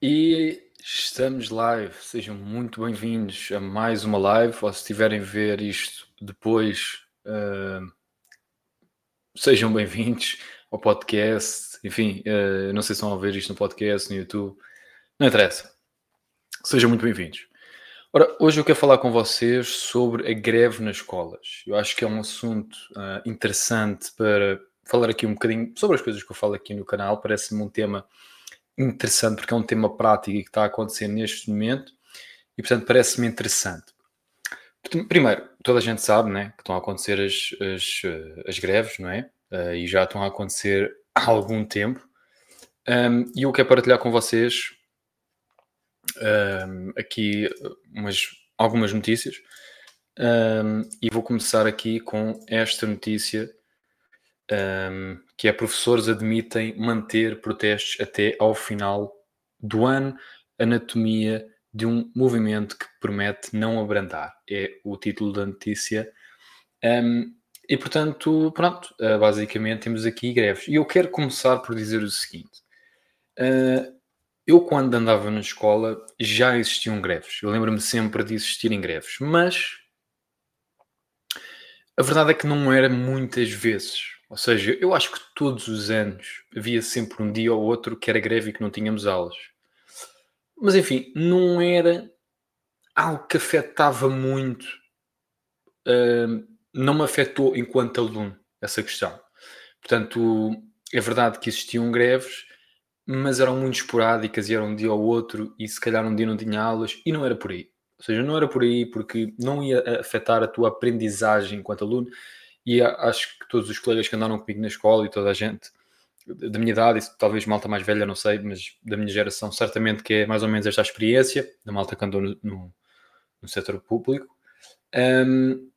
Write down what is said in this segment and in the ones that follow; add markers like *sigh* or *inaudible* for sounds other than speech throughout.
E estamos live, sejam muito bem-vindos a mais uma live, ou se estiverem a ver isto depois, uh, sejam bem-vindos ao podcast, enfim, uh, não sei se vão a ver isto no podcast, no YouTube, não interessa, sejam muito bem-vindos. Ora, hoje eu quero falar com vocês sobre a greve nas escolas. Eu acho que é um assunto uh, interessante para falar aqui um bocadinho sobre as coisas que eu falo aqui no canal, parece-me um tema interessante porque é um tema prático e que está a acontecer neste momento e portanto parece-me interessante. Primeiro, toda a gente sabe né, que estão a acontecer as, as, as greves, não é? Uh, e já estão a acontecer há algum tempo. Um, e eu quero partilhar com vocês um, aqui umas, algumas notícias. Um, e vou começar aqui com esta notícia um, que é professores admitem manter protestos até ao final do ano. Anatomia de um movimento que promete não abrandar. É o título da notícia. Um, e portanto, pronto, uh, basicamente temos aqui greves. E eu quero começar por dizer o seguinte: uh, eu, quando andava na escola, já existiam greves. Eu lembro-me sempre de existirem greves, mas a verdade é que não era muitas vezes. Ou seja, eu acho que todos os anos havia sempre um dia ou outro que era greve e que não tínhamos aulas. Mas enfim, não era algo que afetava muito. Uh, não me afetou enquanto aluno essa questão. Portanto, é verdade que existiam greves, mas eram muito esporádicas e eram um dia ou outro, e se calhar um dia não tinha aulas, e não era por aí. Ou seja, não era por aí porque não ia afetar a tua aprendizagem enquanto aluno, e acho que todos os colegas que andaram comigo na escola e toda a gente da minha idade, e talvez malta mais velha, não sei, mas da minha geração, certamente que é mais ou menos esta experiência, da malta que andou no, no, no setor público. Um,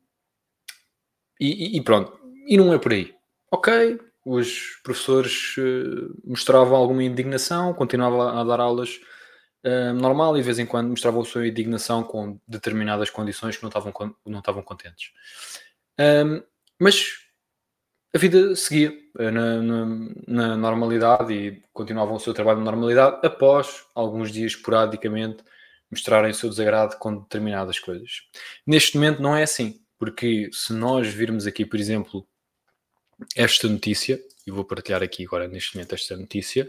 e, e, pronto, e não é por aí. Ok, os professores uh, mostravam alguma indignação, continuavam a dar aulas uh, normal e de vez em quando mostravam a sua indignação com determinadas condições que não estavam, não estavam contentes. Um, mas a vida seguia eh, na, na, na, normalidade e continuavam o seu trabalho na normalidade após alguns dias esporadicamente mostrarem o seu desagrado com determinadas coisas. Neste momento não é assim, porque se nós virmos aqui, por exemplo, esta notícia, e vou partilhar aqui agora neste momento esta notícia,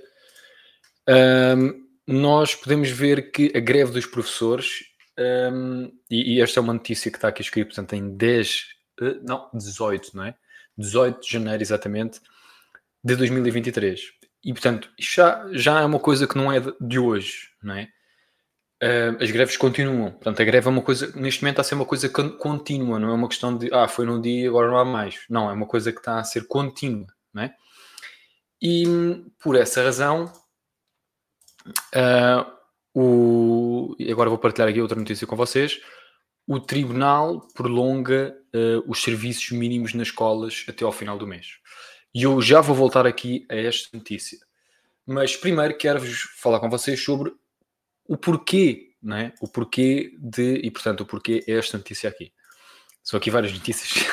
um, nós podemos ver que a greve dos professores, um, e, e, esta é uma notícia que está aqui escrita, portanto, em 10 eh, não, 18, não é? 18 de janeiro, exatamente, de 2023. E, portanto, já, já é uma coisa que não é de hoje, não é? Uh, as greves continuam. Portanto, a greve é uma coisa, neste momento, está a ser uma coisa contínua, não é uma questão de, ah, foi num dia, agora não há mais. Não, é uma coisa que está a ser contínua, não é? E, por essa razão, uh, o... agora vou partilhar aqui outra notícia com vocês o tribunal prolonga uh, os serviços mínimos nas escolas até ao final do mês. E eu já vou voltar aqui a esta notícia. Mas primeiro quero-vos falar com vocês sobre o porquê, não é? O porquê de, e portanto, o porquê é esta notícia aqui. São aqui várias notícias.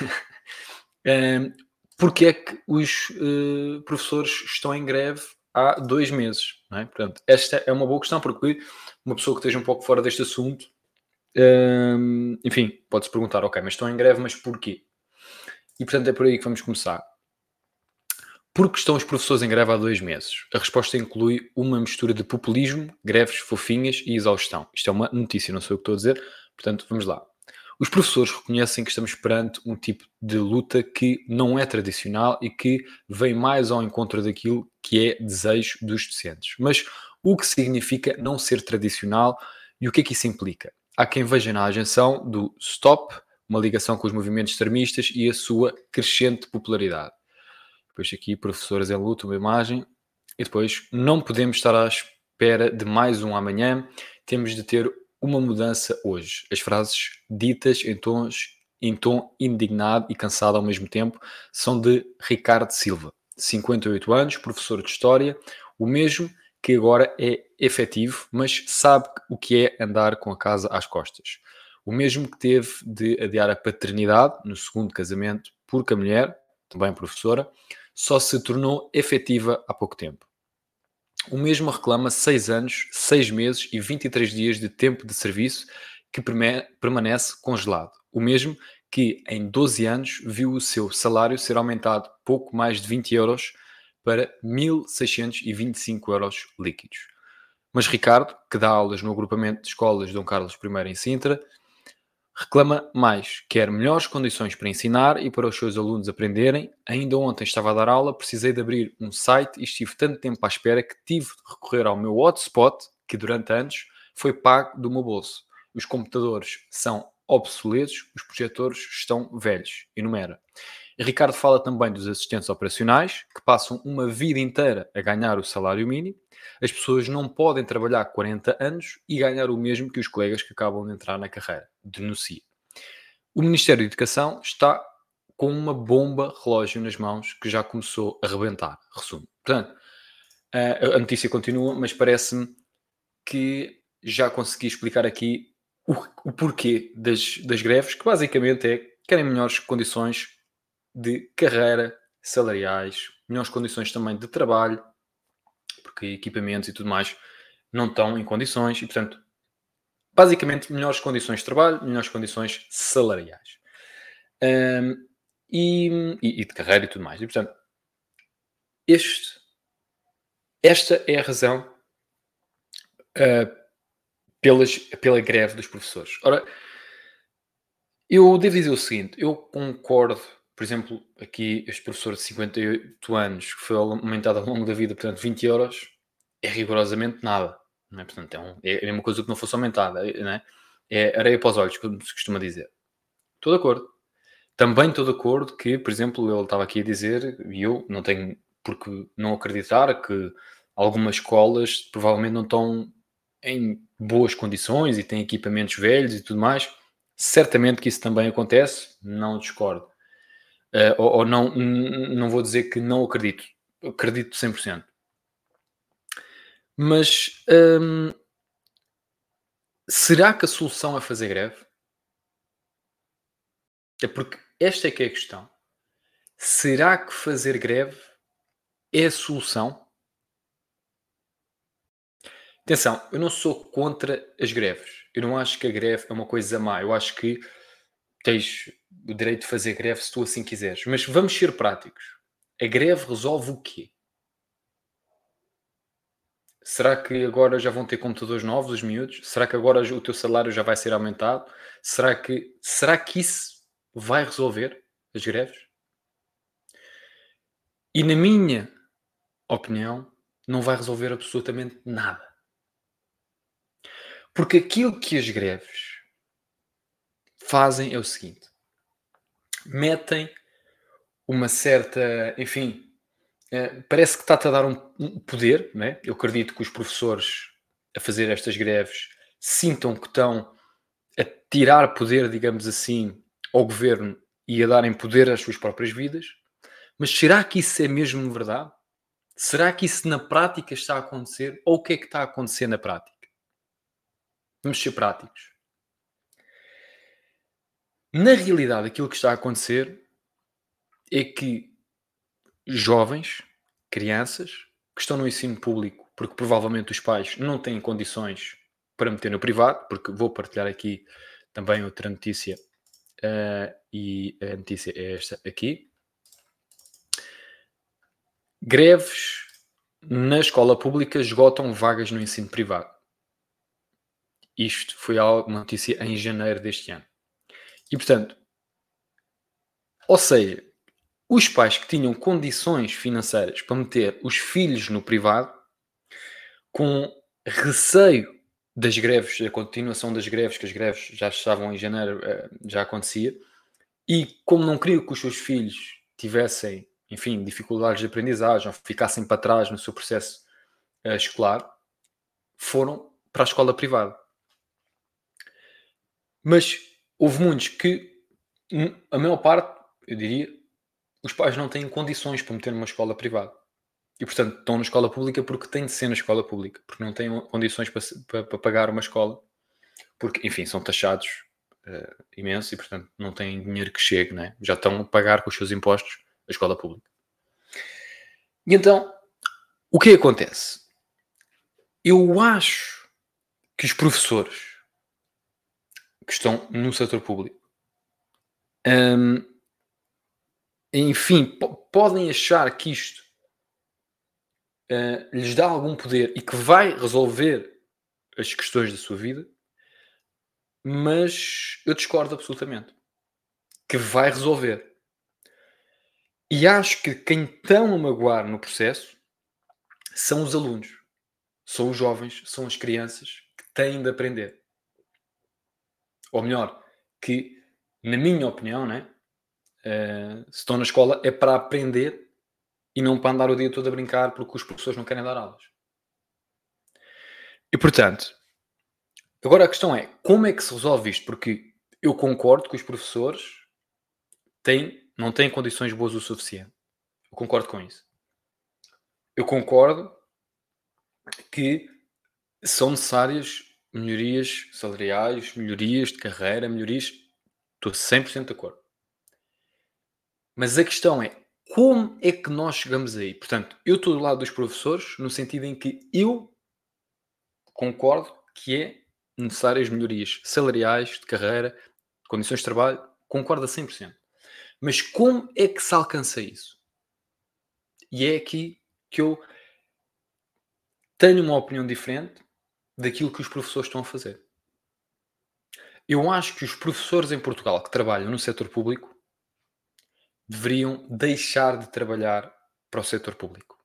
*laughs* um, porque é que os uh, professores estão em greve há dois meses, é? Portanto, esta é uma boa questão, porque uma pessoa que esteja um pouco fora deste assunto Hum, enfim, pode-se perguntar, ok, mas estão em greve, mas porquê? E portanto é por aí que vamos começar. Porque estão os professores em greve há dois meses? A resposta inclui uma mistura de populismo, greves fofinhas e exaustão. Isto é uma notícia, não sei o que estou a dizer, portanto vamos lá. Os professores reconhecem que estamos perante um tipo de luta que não é tradicional e que vem mais ao encontro daquilo que é desejo dos docentes. Mas o que significa não ser tradicional e o que é que isso implica? Há quem veja na agenção do Stop uma ligação com os movimentos extremistas e a sua crescente popularidade. Depois aqui, professoras em luta, uma imagem. E depois, não podemos estar à espera de mais um amanhã, temos de ter uma mudança hoje. As frases ditas em, tons, em tom indignado e cansado ao mesmo tempo são de Ricardo Silva, 58 anos, professor de História, o mesmo que agora é efetivo, mas sabe o que é andar com a casa às costas. O mesmo que teve de adiar a paternidade no segundo casamento, porque a mulher, também professora, só se tornou efetiva há pouco tempo. O mesmo reclama 6 anos, 6 meses e 23 dias de tempo de serviço que permanece congelado. O mesmo que em 12 anos viu o seu salário ser aumentado pouco mais de 20 euros para 1.625 euros líquidos. Mas Ricardo, que dá aulas no agrupamento de escolas Dom Carlos I em Sintra, reclama mais, quer melhores condições para ensinar e para os seus alunos aprenderem. Ainda ontem estava a dar aula, precisei de abrir um site e estive tanto tempo à espera que tive de recorrer ao meu hotspot, que durante anos foi pago do meu bolso. Os computadores são obsoletos, os projetores estão velhos. Enumera. Ricardo fala também dos assistentes operacionais, que passam uma vida inteira a ganhar o salário mínimo. As pessoas não podem trabalhar 40 anos e ganhar o mesmo que os colegas que acabam de entrar na carreira. Denuncia. O Ministério da Educação está com uma bomba relógio nas mãos que já começou a rebentar. Resumo. Portanto, a notícia continua, mas parece-me que já consegui explicar aqui o, o porquê das, das greves, que basicamente é querem melhores condições de carreira, salariais, melhores condições também de trabalho, porque equipamentos e tudo mais não estão em condições e, portanto, basicamente, melhores condições de trabalho, melhores condições salariais. Um, e, e, de carreira e tudo mais. E, portanto, este, esta é a razão uh, pelas, pela greve dos professores. Ora, eu devo dizer o seguinte: eu concordo, por exemplo, aqui este professor de 58 anos que foi aumentado ao longo da vida, portanto, 20 euros, é rigorosamente nada. Não é? Portanto, é, um, é a mesma coisa que não fosse aumentada, não é? é areia para os olhos, como se costuma dizer. Estou de acordo. Também estou de acordo que, por exemplo, ele estava aqui a dizer, e eu não tenho porque não acreditar que algumas escolas provavelmente não estão em boas condições e tem equipamentos velhos e tudo mais, certamente que isso também acontece, não discordo. Uh, ou, ou, não, não vou dizer que não acredito, acredito 100%. Mas hum, será que a solução é fazer greve? É porque esta é que é a questão. Será que fazer greve é a solução? Atenção, eu não sou contra as greves. Eu não acho que a greve é uma coisa má. Eu acho que tens o direito de fazer greve se tu assim quiseres. Mas vamos ser práticos. A greve resolve o quê? Será que agora já vão ter computadores novos, os miúdos? Será que agora o teu salário já vai ser aumentado? Será que, será que isso vai resolver as greves? E na minha opinião, não vai resolver absolutamente nada. Porque aquilo que as greves fazem é o seguinte: metem uma certa, enfim, eh, parece que está-te a dar um, poder, né? Eu acredito que os professores a fazer estas greves sintam que estão a tirar poder, digamos assim, ao governo e a darem poder às suas próprias vidas. Mas será que isso é mesmo verdade? Será que isso na prática está a acontecer? Ou o que é que está a acontecer na prática? Vamos ser práticos. Na realidade, aquilo que está a acontecer é que jovens, crianças, que estão no ensino público, porque provavelmente os pais não têm condições para meter no privado, porque vou partilhar aqui também outra notícia, uh, e a notícia é esta aqui. Greves na escola pública esgotam vagas no ensino privado. Isto foi uma notícia em janeiro deste ano. E portanto, ou seja, os pais que tinham condições financeiras para meter os filhos no privado, com receio das greves, da continuação das greves, que as greves já estavam em janeiro, eh, já acontecia, e como não queriam que os seus filhos tivessem, enfim, dificuldades de aprendizagem, ou ficassem para trás no seu processo uh, escolar, foram para a escola privada. Mas houve muitos que, hum, a maior parte, eu diria, os pais não têm condições para meter numa escola privada. E, portanto, estão na escola pública porque têm de ser na escola pública, porque não têm condições para, para, para pagar uma escola, porque, enfim, são taxados uh, imenso e, portanto, não têm dinheiro que chegue, né? já estão a pagar com os seus impostos a escola pública. E então, o que acontece? eu acho que os professores que estão no setor público, hum, enfim, podem achar que isto uh, lhes dá algum poder e que vai resolver as questões da sua vida, mas eu discordo absolutamente que vai resolver. E acho que quem estão a magoar no processo são os alunos, são os jovens, são as crianças que têm de aprender. Ou melhor, que, na minha opinião, né, uh, se estão na escola é para aprender e não para andar o dia todo a brincar porque os professores não querem dar aulas. E portanto, agora a questão é como é que se resolve isto? Porque eu concordo que os professores têm, não têm condições boas o suficiente. Eu concordo com isso. Eu concordo que são necessárias melhorias salariais, melhorias de carreira, melhorias. Estou 100% de acordo. Mas a questão é como é que nós chegamos aí? Portanto, eu estou do lado dos professores no sentido em que eu concordo que é necessárias melhorias salariais, de carreira, condições de trabalho, concordo a 100%. Mas como é que se alcança isso? E é aqui que eu tenho uma opinião diferente daquilo que os professores estão a fazer. Eu acho que os professores em Portugal que trabalham no setor público deveriam deixar de trabalhar para o setor público.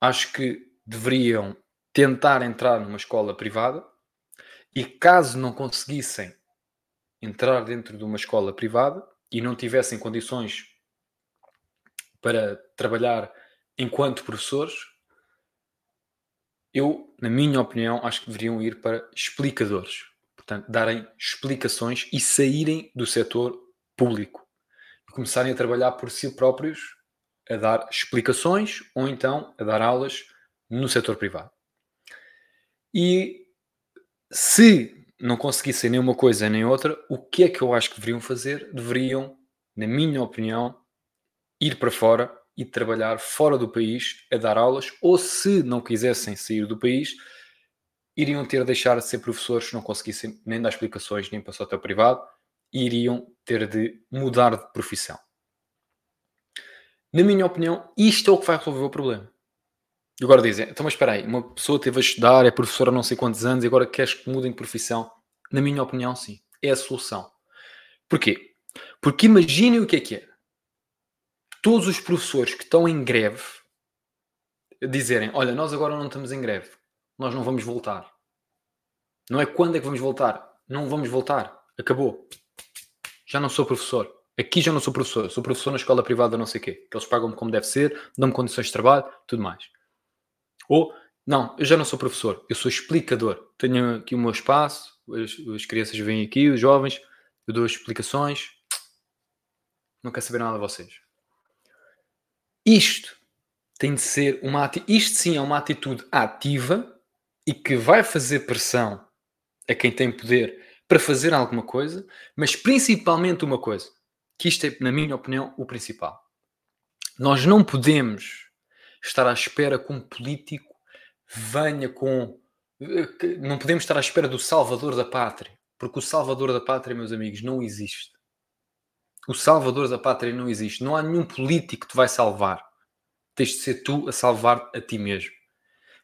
Acho que deveriam tentar entrar numa escola privada e, caso não conseguissem entrar dentro de uma escola privada e não tivessem condições para trabalhar enquanto professores, eu, na minha opinião, acho que deveriam ir para explicadores. Portanto, darem explicações e saírem do setor público começarem a trabalhar por si próprios, a dar explicações ou então a dar aulas no setor privado. E se não conseguissem nem uma coisa nem outra, o que é que eu acho que deveriam fazer? Deveriam, na minha opinião, ir para fora e trabalhar fora do país a dar aulas, ou se não quisessem sair do país, iriam ter de deixar de ser professores se não conseguissem nem dar explicações nem para o setor privado iriam ter de mudar de profissão. Na minha opinião, isto é o que vai resolver o problema. E agora dizem, então mas espera aí, uma pessoa teve a estudar, é professora há não sei quantos anos e agora queres que mudem de profissão? Na minha opinião, sim. É a solução. Porquê? Porque imaginem o que é que é. Todos os professores que estão em greve dizerem, olha, nós agora não estamos em greve, nós não vamos voltar. Não é quando é que vamos voltar, não vamos voltar, acabou já não sou professor. Aqui já não sou professor, sou professor na escola privada não sei o quê. Que eles pagam-me como deve ser, dão-me condições de trabalho, tudo mais. Ou, não, eu já não sou professor, eu sou explicador. Tenho aqui o meu espaço, as, as crianças vêm aqui, os jovens, eu dou explicações. Não quero saber nada de vocês. Isto tem de ser uma isto sim é uma atitude ativa e que vai fazer pressão a quem tem poder para fazer alguma coisa, mas principalmente uma coisa, que isto é, na minha opinião, o principal. Nós não podemos estar à espera que um político venha com. Não podemos estar à espera do salvador da pátria, porque o salvador da pátria, meus amigos, não existe. O salvador da pátria não existe. Não há nenhum político que te vai salvar. Tens de ser tu a salvar a ti mesmo.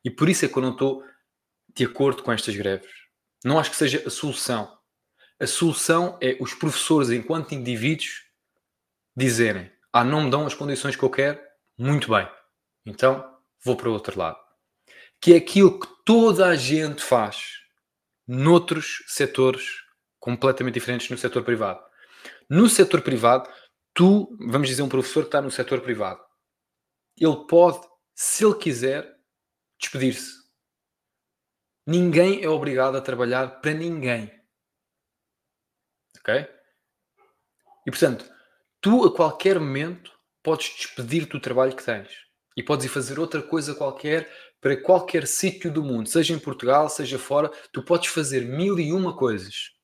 E por isso é que eu não estou de acordo com estas greves. Não acho que seja a solução. A solução é os professores, enquanto indivíduos, dizerem: Ah, não me dão as condições que eu quero, muito bem, então vou para o outro lado. Que é aquilo que toda a gente faz noutros setores completamente diferentes no setor privado. No setor privado, tu, vamos dizer, um professor que está no setor privado, ele pode, se ele quiser, despedir-se. Ninguém é obrigado a trabalhar para ninguém. Ok? E portanto, tu a qualquer momento podes despedir do trabalho que tens e podes ir fazer outra coisa qualquer para qualquer sítio do mundo, seja em Portugal, seja fora, tu podes fazer mil e uma coisas.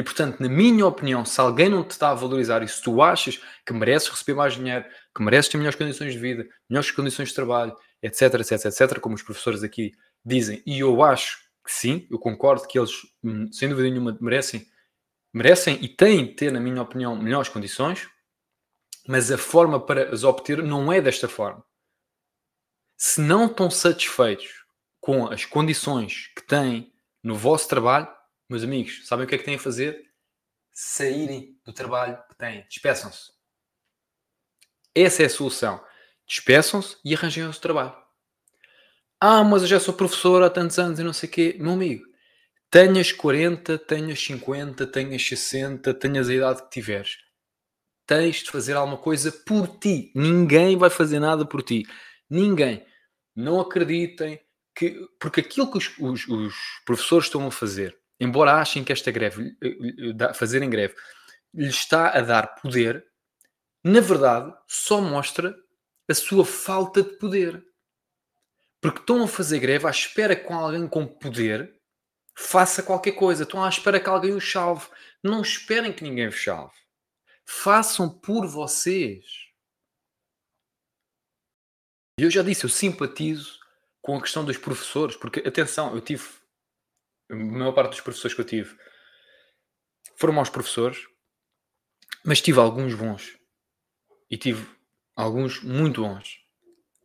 E portanto, na minha opinião, se alguém não te está a valorizar e se tu achas que mereces receber mais dinheiro, que mereces ter melhores condições de vida, melhores condições de trabalho, etc, etc, etc, como os professores aqui dizem, e eu acho que sim, eu concordo que eles, hum, sem dúvida nenhuma, merecem, merecem e têm de ter, na minha opinião, melhores condições, mas a forma para as obter não é desta forma. Se não estão satisfeitos com as condições que têm no vosso trabalho, meus amigos, sabem o que é que têm a fazer? Saírem do trabalho que têm. Despeçam-se. Essa é a solução. Despeçam-se e arranjem o trabalho. Ah, mas eu já sou professor há tantos anos e não sei o quê. Meu amigo, tenhas 40, tenhas 50, tenhas 60, tenhas a idade que tiveres. Tens de fazer alguma coisa por ti. Ninguém vai fazer nada por ti. Ninguém. Não acreditem que. Porque aquilo que os, os, os professores estão a fazer, embora achem que esta greve, fazerem greve, lhes está a dar poder, na verdade, só mostra a sua falta de poder. Porque estão a fazer greve à espera que alguém com poder faça qualquer coisa. Estão à espera que alguém os salve. Não esperem que ninguém vos salve. Façam por vocês. E eu já disse, eu simpatizo com a questão dos professores, porque, atenção, eu tive, a maior parte dos professores que eu tive foram maus professores, mas tive alguns bons. E tive alguns muito bons.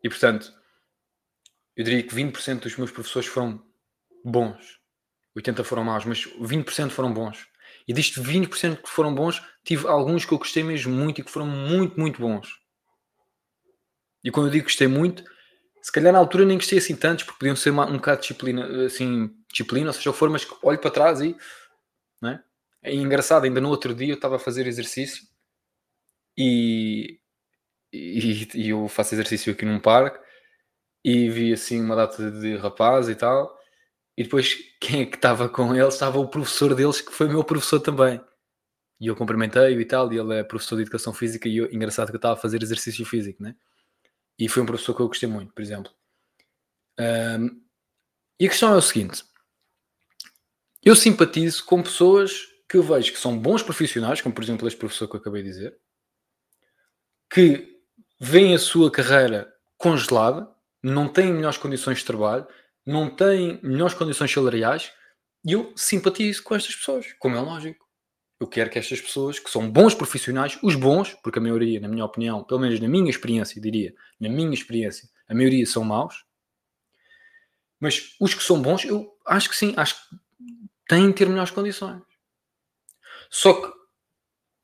E, portanto, eu diria que 20% dos meus professores foram bons. 80% foram maus, mas 20% foram bons. E disto 20% que foram bons, tive alguns que eu gostei mesmo muito e que foram muito, muito bons. E quando eu digo gostei muito, se calhar na altura nem gostei assim tantos, porque podiam ser um bocado disciplina, assim, disciplina, ou seja, for, mas olho para trás e. Não é? é engraçado, ainda no outro dia eu estava a fazer exercício e, e, e eu faço exercício aqui num parque e vi assim uma data de rapaz e tal. E depois *laughs* quem é que estava com eles? Estava o professor deles, que foi meu professor também. E eu cumprimentei-o e tal, e ele é professor de educação física, e eu, engraçado que eu estava a fazer exercício físico, né? E foi um professor que eu gostei muito, por exemplo. Um, e a questão é o seguinte: eu simpatizo com pessoas que eu vejo que são bons profissionais, como por exemplo este professor que eu acabei de dizer, que veem a sua carreira congelada, não têm melhores condições de trabalho, não têm melhores condições salariais e eu simpatizo com estas pessoas, como é lógico. Eu quero que estas pessoas, que são bons profissionais, os bons, porque a maioria, na minha opinião, pelo menos na minha experiência, diria, na minha experiência, a maioria são maus, mas os que são bons, eu acho que sim, acho que têm de ter melhores condições. Só que,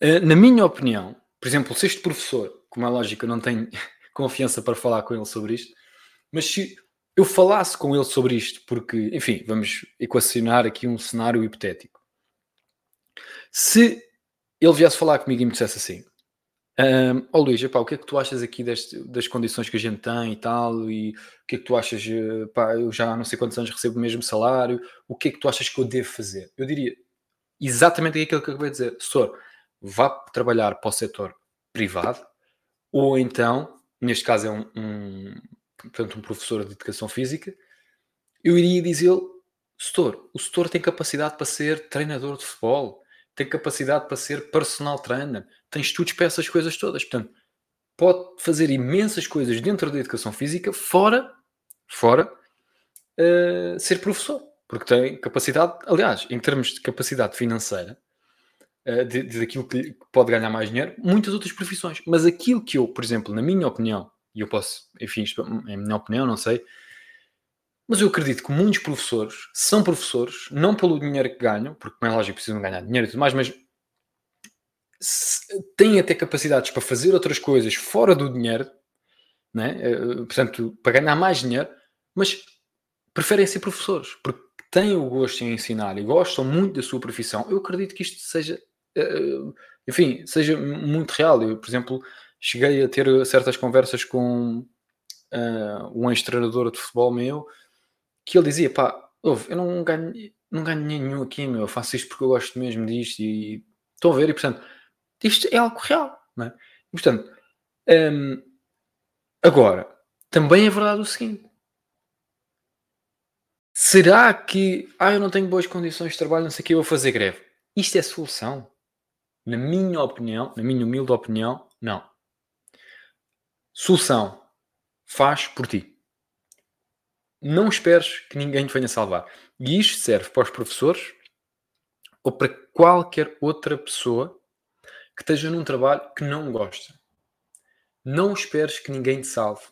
eh, na minha opinião, por exemplo, se este professor, como é lógico, eu não tenho *laughs* confiança para falar com ele sobre isto, mas se eu falasse com ele sobre isto, porque, enfim, vamos equacionar aqui um cenário hipotético. Se ele viesse falar comigo e me dissesse assim: um, oh Luís, epá, o que é que tu achas aqui deste, das condições que a gente tem e tal? E o que é que tu achas? Pá, eu já há não sei quantos anos recebo o mesmo salário, o que é que tu achas que eu devo fazer? Eu diria exatamente aquilo que eu acabei de dizer: Senhor, vá trabalhar para o setor privado, ou então, neste caso é um, um portanto, um professor de educação física, eu iria dizer-lhe: Setor, o setor tem capacidade para ser treinador de futebol, tem capacidade para ser personal trainer, tem estudos para essas coisas todas. Portanto, pode fazer imensas coisas dentro da educação física, fora, fora uh, ser professor, porque tem capacidade, aliás, em termos de capacidade financeira, uh, de, de, que pode ganhar mais dinheiro, muitas outras profissões. Mas aquilo que eu, por exemplo, na minha opinião, e eu posso, enfim, isto é a minha opinião, não sei, mas eu acredito que muitos professores são professores, não pelo dinheiro que ganham, porque, como é lógico, precisam ganhar dinheiro e tudo mais, mas têm até capacidades para fazer outras coisas fora do dinheiro, né? portanto, para ganhar mais dinheiro, mas preferem ser professores, porque têm o gosto em ensinar e gostam muito da sua profissão. Eu acredito que isto seja, eh, enfim, seja muito real. Eu, por exemplo, cheguei a ter certas conversas com uh, um ex-treinador de futebol meu que ele dizia: pá, ouve, eu não ganho, não ganho nenhum aqui, meu, eu faço isto porque eu gosto mesmo disto e estão a ver, e portanto, isto é algo real, não é? E, portanto, um, agora, também é verdade o seguinte. Será que, ah, eu não tenho boas condições de trabalho, não sei o que, eu vou fazer greve? Isto é solução? Na minha opinião, na minha humilde opinião, não. Solução. Faz por ti. Não esperes que ninguém te venha salvar. E isto serve para os professores ou para qualquer outra pessoa que esteja num trabalho que não gosta. Não esperes que ninguém te salve.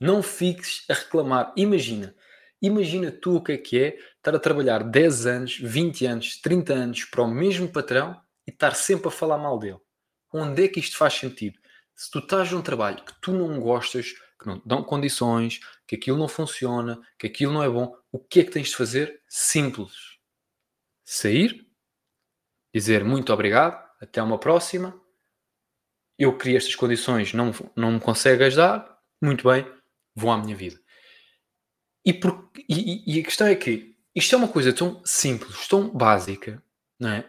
Não fiques a reclamar. Imagina, imagina tu o que é que é estar a trabalhar 10 anos, 20 anos, 30 anos para o mesmo patrão e estar sempre a falar mal dele. Onde é que isto faz sentido? Se tu estás num trabalho que tu não gostas, que não te dão condições, que aquilo não funciona, que aquilo não é bom, o que é que tens de fazer? Simples. Sair, dizer muito obrigado, até uma próxima. Eu criei estas condições, não, não me consegues dar, muito bem, vou à minha vida. E, por, e, e a questão é que isto é uma coisa tão simples, tão básica, não é?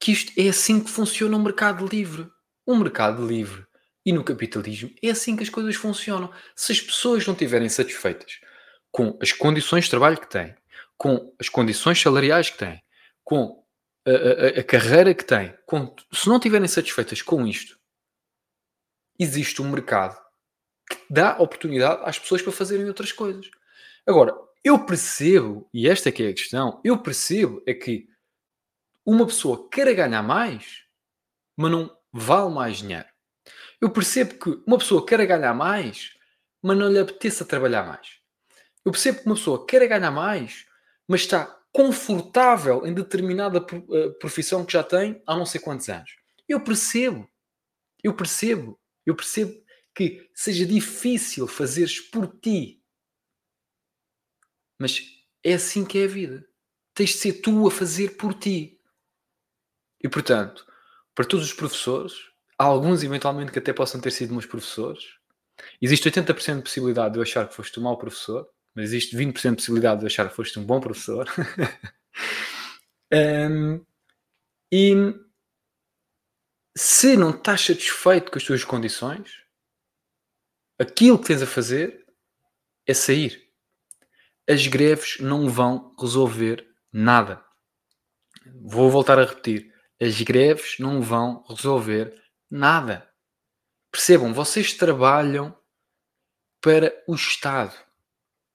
Que isto é assim que funciona o mercado livre. O mercado livre e no capitalismo é assim que as coisas funcionam. Se as pessoas não estiverem satisfeitas com as condições de trabalho que têm, com as condições salariais que têm, com a, a, a carreira que têm, com, se não estiverem satisfeitas com isto, existe um mercado que dá oportunidade às pessoas para fazerem outras coisas. Agora, eu percebo, e esta é que é a questão, eu percebo é que uma pessoa queira ganhar mais, mas não vale mais dinheiro. Eu percebo que uma pessoa quer ganhar mais, mas não lhe apeteça trabalhar mais. Eu percebo que uma pessoa quer ganhar mais, mas está confortável em determinada eh, profissão que já tem há não sei quantos anos. Eu percebo. Eu percebo. Eu percebo que seja difícil fazeres por ti. Mas é assim que é a vida. Tens de ser tu a fazer por ti. E portanto, para todos os professores, alguns eventualmente que até possam ter sido meus professores. Existe 80% de possibilidade de eu achar que foste um mau professor, mas existe 20% de possibilidade de eu achar que foste um bom professor. *laughs* um, e se não estás satisfeito com as tuas condições, aquilo que tens a fazer é sair. As greves não vão resolver nada. Vou voltar a repetir. As greves não vão resolver Nada. Percebam, vocês trabalham para o Estado.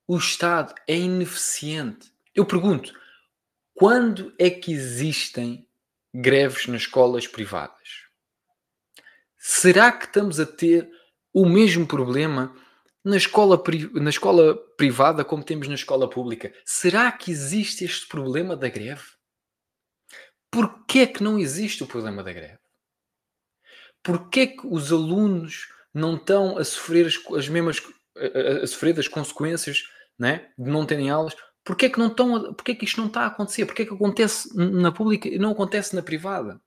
O Estado é ineficiente. Eu pergunto, quando é que existem greves nas escolas privadas? Será que estamos a ter o mesmo problema na escola, na escola privada como temos na escola pública? Será que existe este problema da greve? Por que é que não existe o problema da greve? Porquê que os alunos não estão a sofrer as, as mesmas a, a, sofrer das consequências né, de não terem aulas? Porquê que, não estão porquê que isto não está a acontecer? Porquê que acontece na pública e não acontece na privada?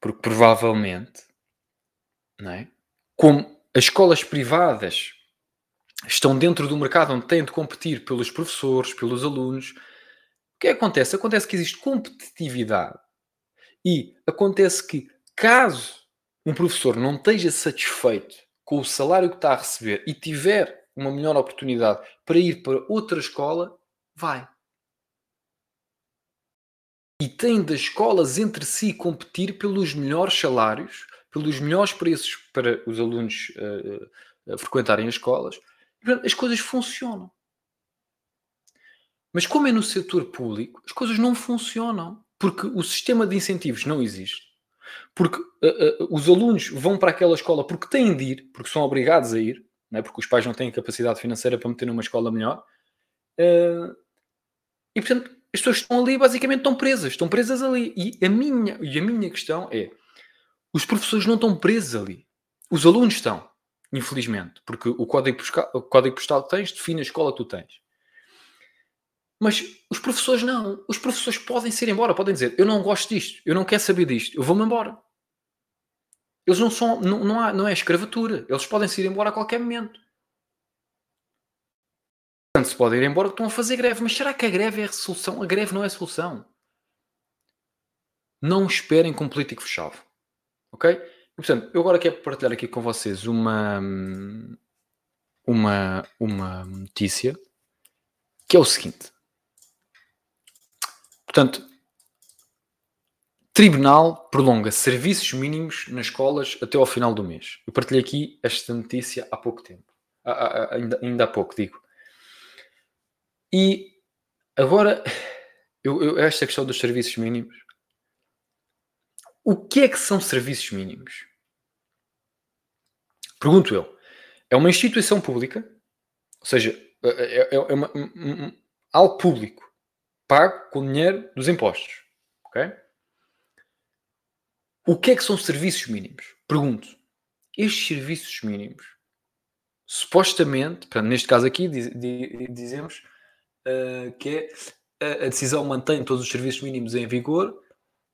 Porque provavelmente, não é? como as escolas privadas estão dentro do mercado onde têm de competir pelos professores, pelos alunos, o que acontece? Acontece que existe competitividade e acontece que, caso um professor não esteja satisfeito com o salário que está a receber e tiver uma melhor oportunidade para ir para outra escola, vai. E tem das escolas entre si competir pelos melhores salários, pelos melhores preços para os alunos uh, uh, frequentarem as escolas. As coisas funcionam. Mas como é no setor público, as coisas não funcionam. Porque o sistema de incentivos não existe. Porque uh, uh, os alunos vão para aquela escola porque têm de ir, porque são obrigados a ir, não é? porque os pais não têm capacidade financeira para meter numa escola melhor. Uh, e portanto, as pessoas estão ali, basicamente estão presas, estão presas ali. E a minha, e a minha questão é: os professores não estão presos ali. Os alunos estão, infelizmente, porque o código postal, o código postal que tens define a escola que tu tens. Mas os professores não. Os professores podem se ir embora, podem dizer: Eu não gosto disto, eu não quero saber disto, eu vou-me embora. Eles não são, não, não, há, não é escravatura. Eles podem se ir embora a qualquer momento. Portanto, se podem ir embora, estão a fazer greve. Mas será que a greve é a solução? A greve não é a solução. Não esperem com um político fechado. Ok? E, portanto, eu agora quero partilhar aqui com vocês uma, uma, uma notícia que é o seguinte. Portanto, Tribunal prolonga serviços mínimos nas escolas até ao final do mês. Eu partilhei aqui esta notícia há pouco tempo. ainda, ainda há pouco, digo. E agora, eu, eu, esta questão dos serviços mínimos. O que é que são serviços mínimos? Pergunto eu. É uma instituição pública, ou seja, é, é, é uma, um, um, algo público, pago com dinheiro dos impostos. Ok? O que é que são serviços mínimos? Pergunto. Estes serviços mínimos, supostamente, portanto, neste caso aqui, diz, diz, dizemos uh, que é a decisão mantém todos os serviços mínimos em vigor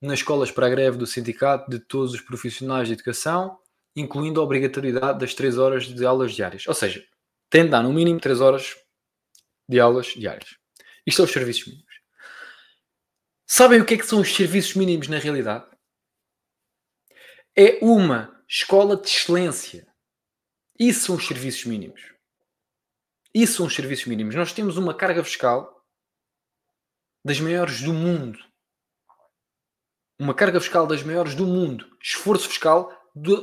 nas escolas para a greve do sindicato de todos os profissionais de educação, incluindo a obrigatoriedade das 3 horas de aulas diárias. Ou seja, tem de dar no mínimo 3 horas de aulas diárias. Isto são os serviços mínimos. Sabem o que é que são os serviços mínimos na realidade? É uma escola de excelência. Isso são os serviços mínimos. Isso são os serviços mínimos. Nós temos uma carga fiscal das maiores do mundo. Uma carga fiscal das maiores do mundo. Esforço fiscal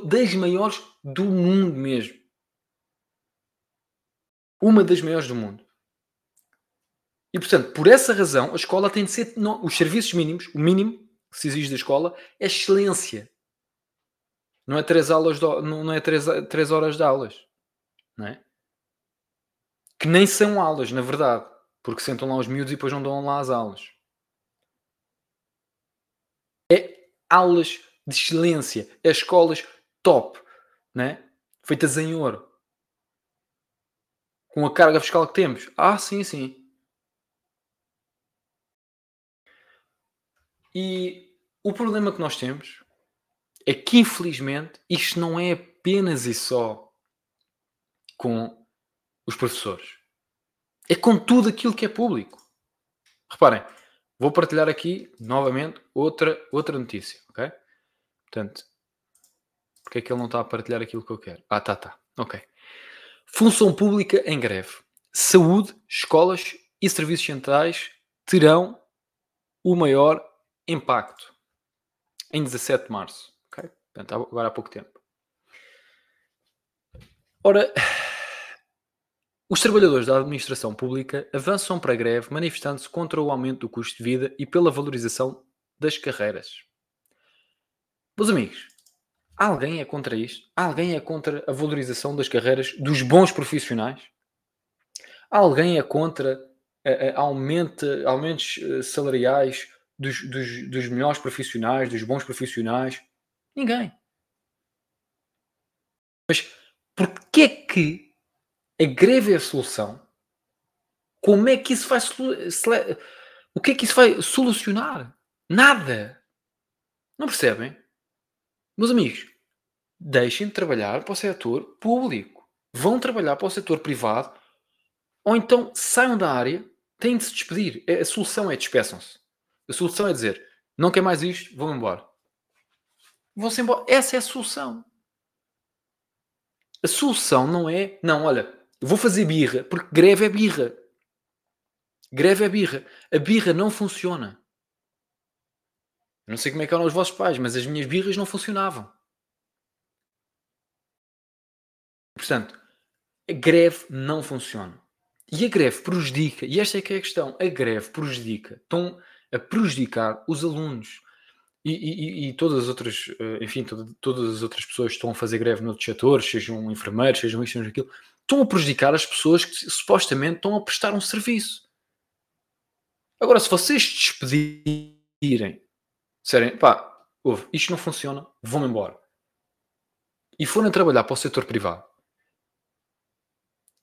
das maiores do mundo mesmo. Uma das maiores do mundo. E portanto, por essa razão, a escola tem de ser. Não, os serviços mínimos, o mínimo que se exige da escola é excelência. Não é três aulas, de, não é três, três horas de aulas. Não é? Que nem são aulas, na verdade. Porque sentam lá os miúdos e depois não dão lá as aulas. É aulas de excelência. É escolas top. Né? Feitas em ouro. Com a carga fiscal que temos. Ah, sim, sim. E o problema que nós temos é que, infelizmente, isto não é apenas e só com os professores. É com tudo aquilo que é público. Reparem, vou partilhar aqui novamente outra, outra notícia, ok? Portanto, porque é que ele não está a partilhar aquilo que eu quero? Ah, tá, tá. Ok. Função pública em greve. Saúde, escolas e serviços centrais terão o maior impacto em 17 de março. Okay? Portanto, agora há pouco tempo. Ora, os trabalhadores da administração pública avançam para a greve manifestando-se contra o aumento do custo de vida e pela valorização das carreiras. Meus amigos, alguém é contra isto? Alguém é contra a valorização das carreiras dos bons profissionais? Alguém é contra a, a aumento, aumentos eh, salariais dos, dos, dos melhores profissionais, dos bons profissionais? Ninguém. Mas porquê é que a greve é a solução? Como é que isso vai o que é que isso vai solucionar? Nada. Não percebem? Meus amigos, deixem de trabalhar para o setor público. Vão trabalhar para o setor privado ou então saiam da área, têm de se despedir. A solução é despeçam-se. A solução é dizer: não quer mais isto, vou embora. Vão-se embora. Essa é a solução. A solução não é, não, olha, vou fazer birra, porque greve é birra. Greve é birra. A birra não funciona. Não sei como é que eram os vossos pais, mas as minhas birras não funcionavam. Portanto, a greve não funciona. E a greve prejudica, e esta é que é a questão, a greve prejudica. Estão a prejudicar os alunos e, e, e todas as outras, eh, enfim, todas as outras pessoas que estão a fazer greve noutros setores, sejam enfermeiros, sejam isto, sejam aquilo, estão a prejudicar as pessoas que supostamente estão a prestar um serviço. Agora, se vocês despedirem, disserem, pá, ouve, isto não funciona, vão-me embora, e forem trabalhar para o setor privado,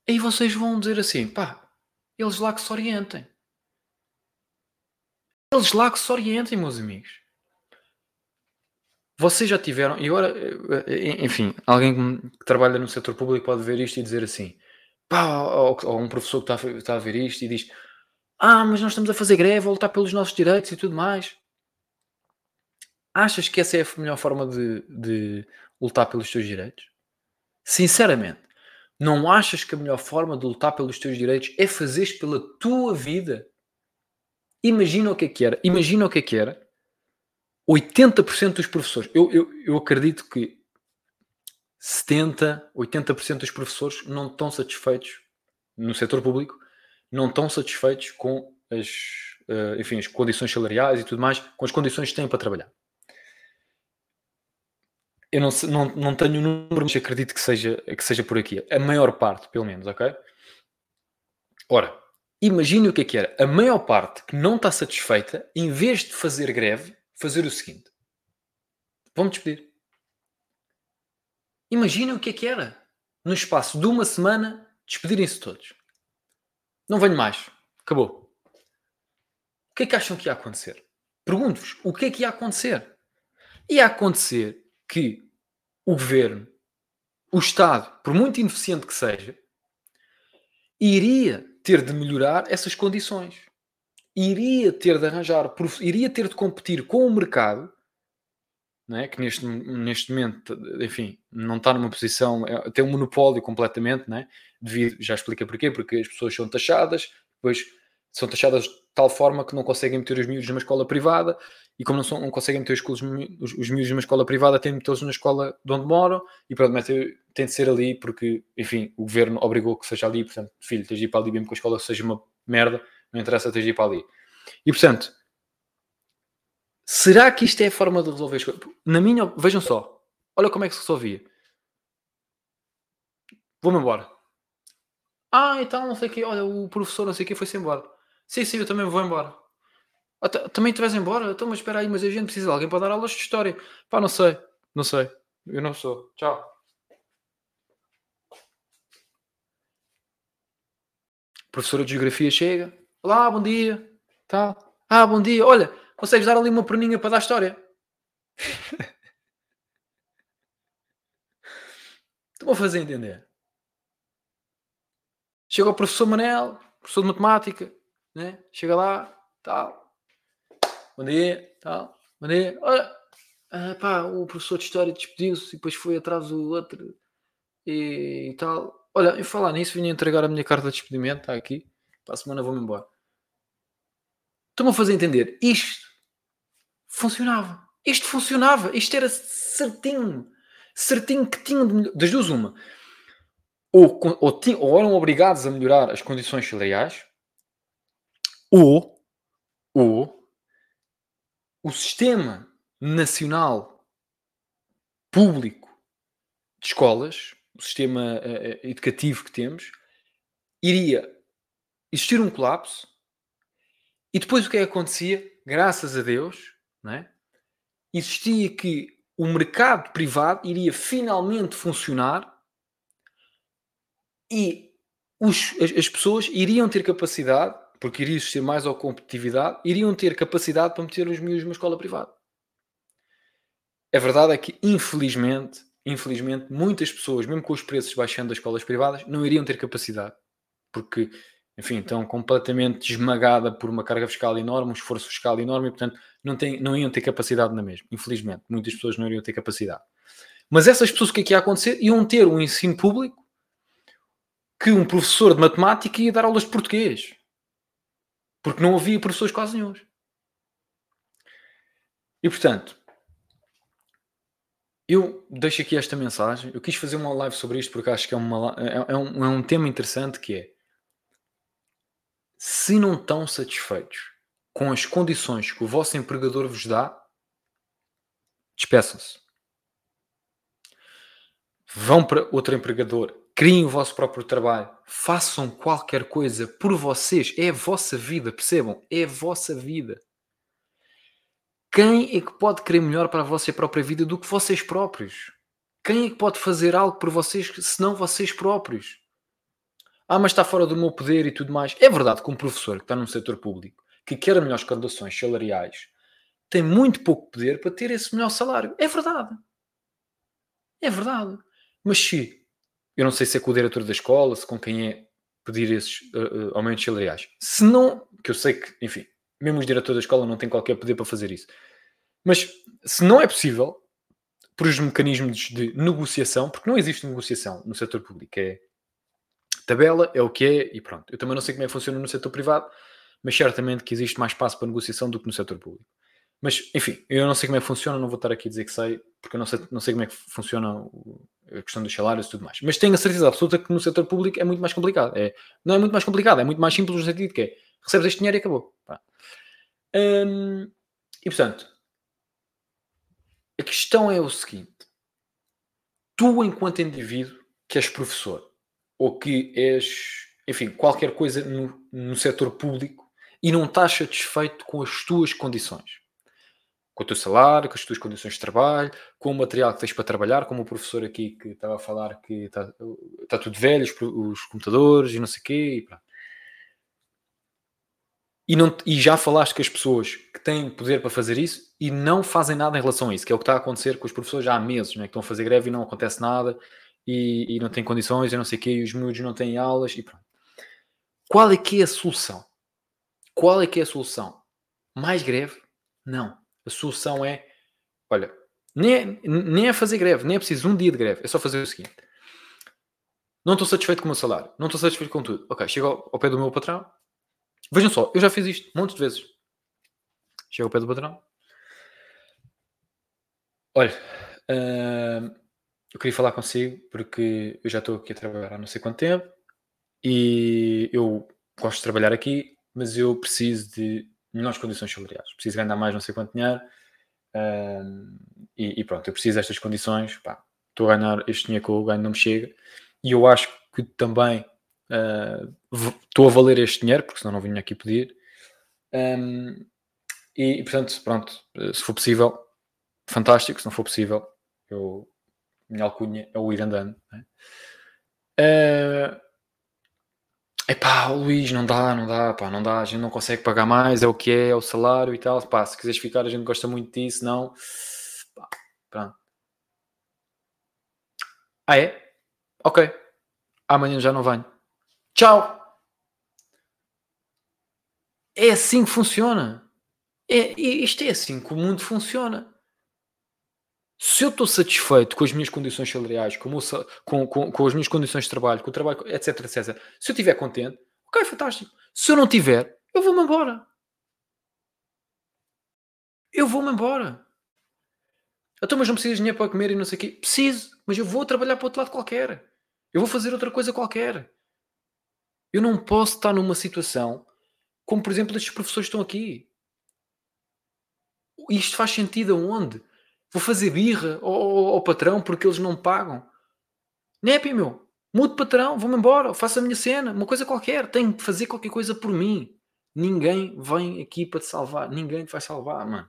aí vocês vão dizer assim, pá, eles lá que se orientem. Eles lá que se orientem, meus amigos. Vocês já tiveram, e agora, eh, eh, enfim, alguém que trabalha no setor público pode ver isto e dizer assim, pá, ou, ou um professor que está, está, a ver isto e diz, ah, mas nós estamos a fazer greve, a lutar pelos nossos direitos e tudo mais. Achas que essa é a melhor forma de, de lutar pelos teus direitos? Sinceramente, não achas que a melhor forma de lutar pelos teus direitos é fazeres pela tua vida? Imagina o que é que era. Imagina o que é que era. 80% dos professores. Eu, eu, eu acredito que 70, 80% dos professores não estão satisfeitos no setor público, não estão satisfeitos com as, uh, enfim, as condições salariais e tudo mais, com as condições que têm para trabalhar. Eu não, não, não tenho número, mas acredito que seja, que seja por aqui. A maior parte, pelo menos, ok? Ora, imagine o que é que era. A maior parte que não está satisfeita, em vez de fazer greve, fazer o seguinte: vamos despedir. Imaginem o que é que era. No espaço de uma semana, despedirem-se todos. Não venho mais. Acabou. O que é que acham que ia acontecer? Pergunto-vos, o que é que ia acontecer? Ia acontecer que o governo, o Estado, por muito ineficiente que seja, iria ter de melhorar essas condições. Iria ter de arranjar, iria ter de competir com o mercado, não é? que neste, neste momento, enfim, não está numa posição, é, tem um monopólio completamente, não é? devido, já explica porquê, porque as pessoas são taxadas, depois são taxadas de tal forma que não conseguem meter os miúdos numa escola privada e como não, são, não conseguem meter os, os, os miúdos numa escola privada, têm de metê-los na escola de onde moram e pronto, tem de ser ali porque, enfim, o governo obrigou que seja ali, portanto, filho, tens de ir para ali mesmo que a escola seja uma merda, não interessa, tens de ir para ali. E portanto, será que isto é a forma de resolver as coisas? Na minha, vejam só, olha como é que se resolvia. Vou-me embora. Ah, então não sei o quê, olha, o professor não sei o quê foi-se embora. Sim, sim, eu também vou embora. Ah, também te vais embora? Então, mas espera aí, mas a gente precisa de alguém para dar aulas de história. Pá, não sei, não sei. Eu não sou. Tchau. Professora de Geografia chega. Olá, bom dia. Tá. Ah, bom dia. Olha, consegues dar ali uma perninha para dar história? *laughs* Estou a fazer entender. Chega o professor Manel, professor de matemática, né? chega lá, tal. Bom dia, tal. Bom dia. Olha, ah, pá, o professor de história despediu-se e depois foi atrás do outro e, e tal. Olha, em falar nisso, vim entregar a minha carta de despedimento, está aqui. Para a semana vou-me embora. Estão-me a fazer entender. Isto funcionava. Isto funcionava. Isto era certinho. Certinho que tinham de Das duas, uma. Ou, ou, ou eram obrigados a melhorar as condições salariais, ou, ou o sistema nacional público de escolas o sistema uh, educativo que temos, iria existir um colapso e depois o que é que acontecia? Graças a Deus, é? existia que o mercado privado iria finalmente funcionar e os, as, as, pessoas iriam ter capacidade, porque iria existir mais a competitividade, iriam ter capacidade para meter os miúdos numa escola privada. A verdade é que, infelizmente, infelizmente, muitas pessoas, mesmo com os preços baixando das escolas privadas, não iriam ter capacidade, porque, enfim, estão completamente esmagada por uma carga fiscal enorme, um esforço fiscal enorme, e, portanto, não, tem, não iam ter capacidade na mesma. Infelizmente, muitas pessoas não iriam ter capacidade. Mas essas pessoas, o que é que ia acontecer? Iam ter um ensino público que um professor de matemática ia dar aulas de português. Porque não havia professores quase nenhum. E, portanto, eu deixo aqui esta mensagem. Eu quis fazer uma live sobre isto porque acho que é, uma, é, é, um, é um tema interessante que é se não estão satisfeitos com as condições que o vosso empregador vos dá, despeçam-se. Vão para outro empregador, criem o vosso próprio trabalho, façam qualquer coisa por vocês. É a vossa vida, percebam? É a vossa vida. Quem é que pode querer melhor para a vossa própria vida do que vocês próprios? Quem é que pode fazer algo por vocês senão vocês próprios? Ah, mas está fora do meu poder e tudo mais. É verdade que um professor que está num setor público, que quer melhores condições salariais, tem muito pouco poder para ter esse melhor salário. É verdade. É verdade. Mas se, eu não sei se é com o diretor da escola, se com quem é pedir esses uh, aumentos salariais. Se não, que eu sei que, enfim, mesmo os diretores da escola não têm qualquer poder para fazer isso. Mas se não é possível, por os mecanismos de negociação, porque não existe negociação no setor público, é tabela, é o que é e pronto. Eu também não sei como é que funciona no setor privado, mas certamente que existe mais espaço para negociação do que no setor público. Mas, enfim, eu não sei como é que funciona, não vou estar aqui a dizer que sei, porque eu não sei, não sei como é que funciona a questão dos salários e tudo mais. Mas tenho a certeza absoluta que no setor público é muito mais complicado. É, não é muito mais complicado, é muito mais simples no sentido que é, recebes este dinheiro e acabou. Hum, e, portanto, a questão é o seguinte. Tu, enquanto indivíduo, que és professor, ou que és, enfim, qualquer coisa no, no setor público e não estás satisfeito com as tuas condições, com o teu salário, com as tuas condições de trabalho, com o material que tens para trabalhar, como o professor aqui que estava a falar que está, está tudo velho, os, os, computadores e não sei o quê, e, e, não, e já falaste com as pessoas que têm poder para fazer isso e não fazem nada em relação a isso, que é o que está a acontecer com os professores já há meses, né, que estão a fazer greve e não acontece nada, e, e não têm condições, e não sei o quê, e os miúdos não têm aulas, e pronto. Qual é que é a solução? Qual é que é a solução? Mais greve? Não a solução é, olha, nem é, nem é fazer greve, nem é preciso um dia de greve, é só fazer o seguinte. Não estou satisfeito com o meu salário, não estou satisfeito com tudo. Ok, chego ao, ao pé do meu patrão. Vejam só, eu já fiz isto montes de vezes. Chego ao pé do patrão. Olha, uh, eu queria falar consigo porque eu já estou aqui a trabalhar há não sei quanto tempo e eu gosto de trabalhar aqui, mas eu preciso de melhores condições salariais. Preciso ganhar mais não sei quanto dinheiro uh, e, e, pronto, eu preciso destas condições. Pá, estou a ganhar este dinheiro que eu ganho, não me chega. E eu acho que também uh, estou a valer este dinheiro, porque senão não vinha aqui pedir. Um, e, e, portanto, pronto, se for possível, fantástico. Se não for possível, eu, minha alcunha é o ir andando. Né? Uh, Epá, Luís, não dá, não dá, pá, não dá, a gente não consegue pagar mais, é o que é, é o salário e tal, pá, se quiseres ficar a gente gosta muito disso, não, pá, pronto. Ah é? Ok, amanhã já não venho. Tchau! É assim que funciona. É, isto é assim que o mundo funciona se eu estou satisfeito com as minhas condições salariais, com, com, com, com, as minhas condições de trabalho, com o trabalho, etc, etc, se eu estiver contente, ok, fantástico. Se eu não tiver, eu vou-me embora. Eu vou-me embora. Então, mas não precisas de dinheiro para comer e não sei o quê. Preciso, mas eu vou trabalhar para outro lado qualquer. Eu vou fazer outra coisa qualquer. Eu não posso estar numa situação como, por exemplo, estes professores estão aqui. Isto faz sentido aonde? Vou fazer birra ao, ao, ao patrão porque eles não pagam. Népia, meu. Mudo patrão, vou-me embora, faço a minha cena, uma coisa qualquer. Tenho que fazer qualquer coisa por mim. Ninguém vem aqui para te salvar. Ninguém te vai salvar, mano.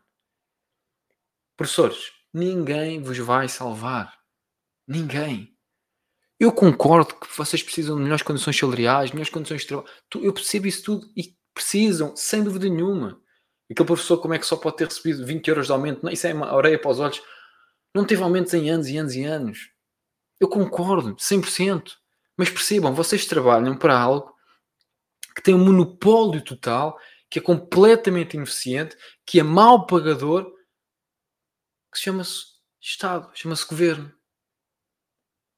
Professores, ninguém vos vai salvar. Ninguém. Eu concordo que vocês precisam de melhores condições salariais, melhores condições de trabalho. Eu percebo isso tudo e precisam, sem dúvida nenhuma. Aquele professor, como é que só pode ter recebido 20 euros de aumento? Não, isso é uma orelha para os olhos. Não teve aumentos em anos e anos e anos. Eu concordo, 100%. Mas percebam, vocês trabalham para algo que tem um monopólio total, que é completamente ineficiente, que é mau pagador, que chama-se Estado, chama-se Governo.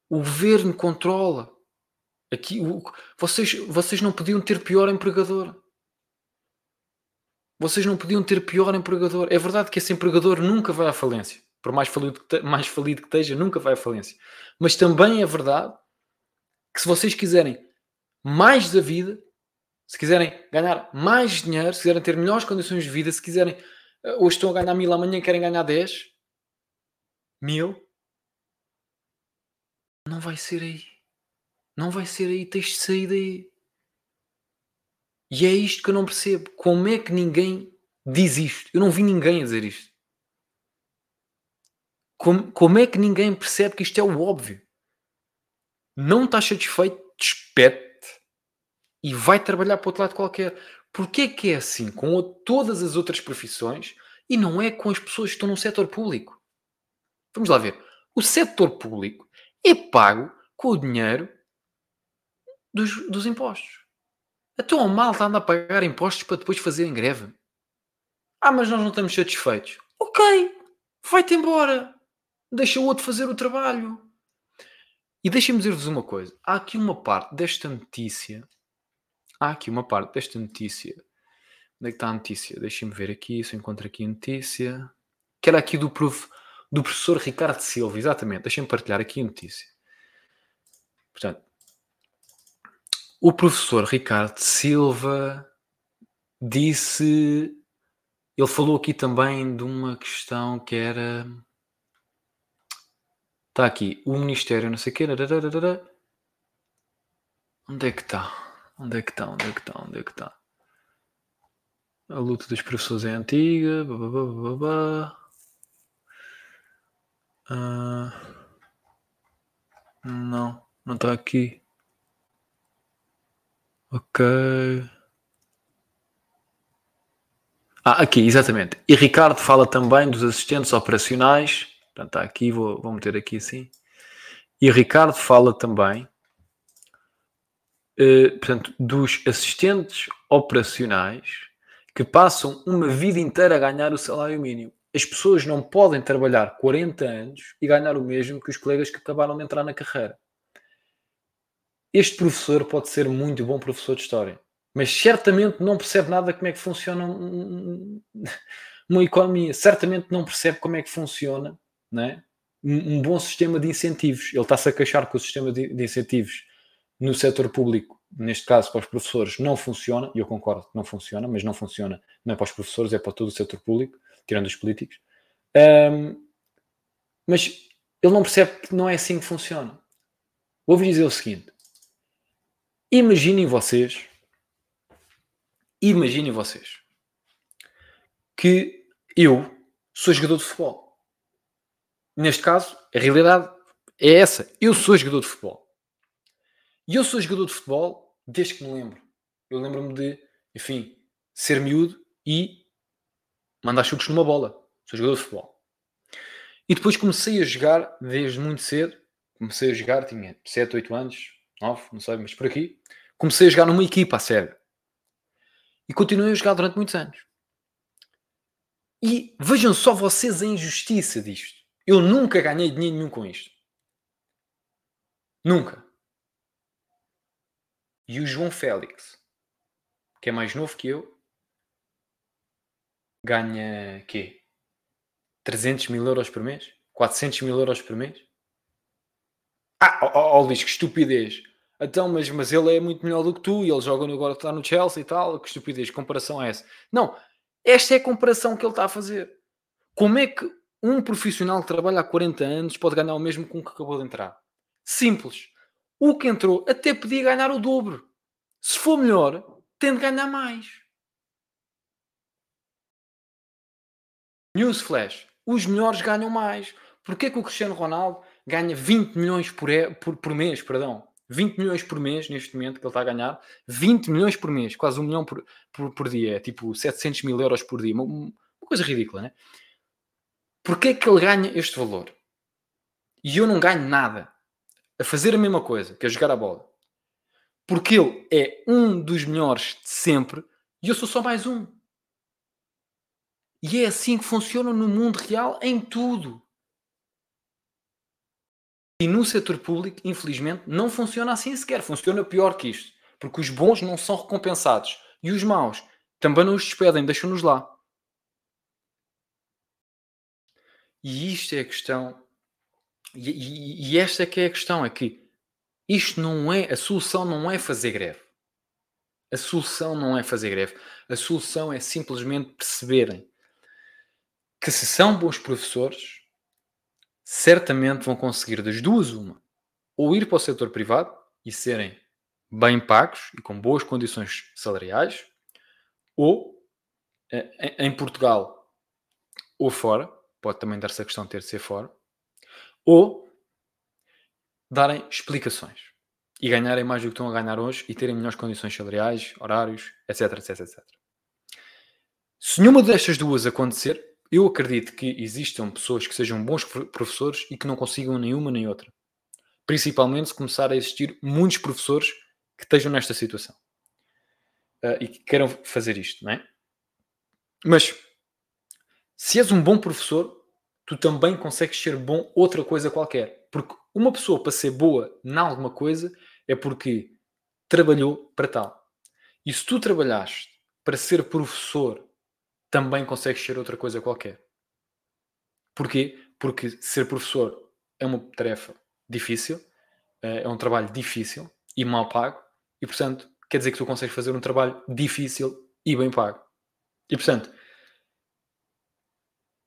O Governo controla. Aqui, o, vocês, vocês não podiam ter pior empregador. Vocês não podiam ter pior empregador. É verdade que esse empregador nunca vai à falência. Por mais falido que, mais falido que esteja, nunca vai à falência. Mas também é verdade que se vocês quiserem mais da vida, se quiserem ganhar mais dinheiro, se quiserem ter melhores condições de vida, se quiserem eh, hoje estão a ganhar mil, amanhã querem ganhar 10 mil, não vai ser aí. Não vai ser aí, tens de sair daí. E é isto que eu não percebo. Como é que ninguém diz isto? Eu não vi ninguém a dizer isto. Como, como é que ninguém percebe que isto é o óbvio? Não estás satisfeito, despete e vai trabalhar para outro lado qualquer. Porquê é que é assim com todas as outras profissões e não é com as pessoas que estão no setor público? Vamos lá ver. O setor público é pago com o dinheiro dos, dos impostos. Então o malta anda a pagar impostos para depois fazerem greve. Ah, mas nós não estamos satisfeitos. Ok, vai-te embora. Deixa o outro fazer o trabalho. E deixem-me dizer-vos uma coisa. Há aqui uma parte desta notícia. Há aqui uma parte desta notícia Onde é que está a notícia? Deixem-me ver aqui se eu encontro aqui a notícia. Que era aqui do, prof, do professor Ricardo Silva, exatamente. Deixem-me partilhar aqui a notícia. Portanto, o professor Ricardo Silva disse. Ele falou aqui também de uma questão que era. Está aqui, o Ministério, não sei o quê. Onde é que está? Onde é que está? Onde é que está? Onde é que está? A luta dos professores é antiga. Uh, não, não está aqui. Ok. Ah, aqui, exatamente. E Ricardo fala também dos assistentes operacionais. Portanto, está aqui, vou, vou meter aqui assim. E Ricardo fala também, uh, portanto, dos assistentes operacionais que passam uma vida inteira a ganhar o salário mínimo. As pessoas não podem trabalhar 40 anos e ganhar o mesmo que os colegas que acabaram de entrar na carreira. Este professor pode ser muito bom professor de história, mas certamente não percebe nada como é que funciona *laughs* uma economia, certamente não percebe como é que funciona né? um bom sistema de incentivos. Ele está-se a queixar que o sistema de, incentivos no setor público, neste caso para os professores, não funciona, e eu concordo que não funciona, mas não funciona, não é para os professores, é para todo o setor público, tirando os políticos. Um, mas ele não percebe que não é assim que funciona. Vou-vos dizer o seguinte: Imaginem vocês, imaginem vocês que eu sou jogador de futebol. Neste caso, a realidade é essa. Eu sou jogador de futebol. E eu sou jogador de futebol desde que me lembro. Eu lembro-me de, enfim, ser miúdo e mandar chutes numa bola. Sou jogador de futebol. E depois comecei a jogar desde muito cedo. Comecei a jogar, tinha 7, 8 anos, 9, não sei, mas por aqui, comecei a jogar numa equipa a sério. E continuei a jogar durante muitos anos. E vejam só vocês a injustiça disto. Eu nunca ganhei dinheiro nenhum com isto. Nunca. E o João Félix, que é mais novo que eu, ganha quê? 300 mil euros por mês? 400 mil euros por mês? Ah, ó oh, Luís, que estupidez. Então, mas, mas ele é muito melhor do que tu e ele joga agora está no Chelsea e tal. Que estupidez, comparação é essa? Não, esta é a comparação que ele está a fazer. Como é que um profissional que trabalha há 40 anos pode ganhar o mesmo com o que acabou de entrar? Simples. O que entrou até podia ganhar o dobro. Se for melhor, tem de ganhar mais. Newsflash. Os melhores ganham mais. Porquê que o Cristiano Ronaldo ganha 20 milhões por, e, por, por mês, perdão. 20 milhões por mês, neste momento, que ele está a ganhar. 20 milhões por mês, quase um milhão por, por, por dia. É tipo 700 mil euros por dia. Uma, uma coisa ridícula, né? Porquê é que ele ganha este valor? E eu não ganho nada a fazer a mesma coisa, que é jogar a bola. Porque ele é um dos melhores de sempre e eu sou só mais um. E é assim que funciona no mundo real em tudo. E no setor público, infelizmente, não funciona assim sequer. Funciona pior que isto. Porque os bons não são recompensados. E os maus também não os despedem, deixam-nos lá. E isto é a questão. E, e, e, esta é que é a questão: é que isto não é. A solução não é fazer greve. A solução não é fazer greve. A solução é simplesmente perceberem que se são bons professores, certamente vão conseguir das duas uma. Ou ir para o setor privado e serem bem pagos e com boas condições salariais, ou eh, em Portugal ou fora, pode também dar-se a questão de ter de ser fora, ou darem explicações e ganharem mais do que estão a ganhar hoje e terem melhores condições salariais, horários, etc, etc, etc. Se nenhuma destas duas acontecer, eu acredito que existam pessoas que sejam bons professores e que não consigam nenhuma nem outra. Principalmente se começar a existir muitos professores que estejam nesta situação uh, e que queiram fazer isto, não é? Mas se és um bom professor, tu também consegues ser bom outra coisa qualquer. Porque uma pessoa para ser boa em alguma coisa é porque trabalhou para tal. E se tu trabalhaste para ser professor também consegues ser outra coisa qualquer. Porquê? Porque ser professor é uma tarefa difícil, eh, é um trabalho difícil e mal pago, e portanto quer dizer que tu consegues fazer um trabalho difícil e bem pago. E portanto,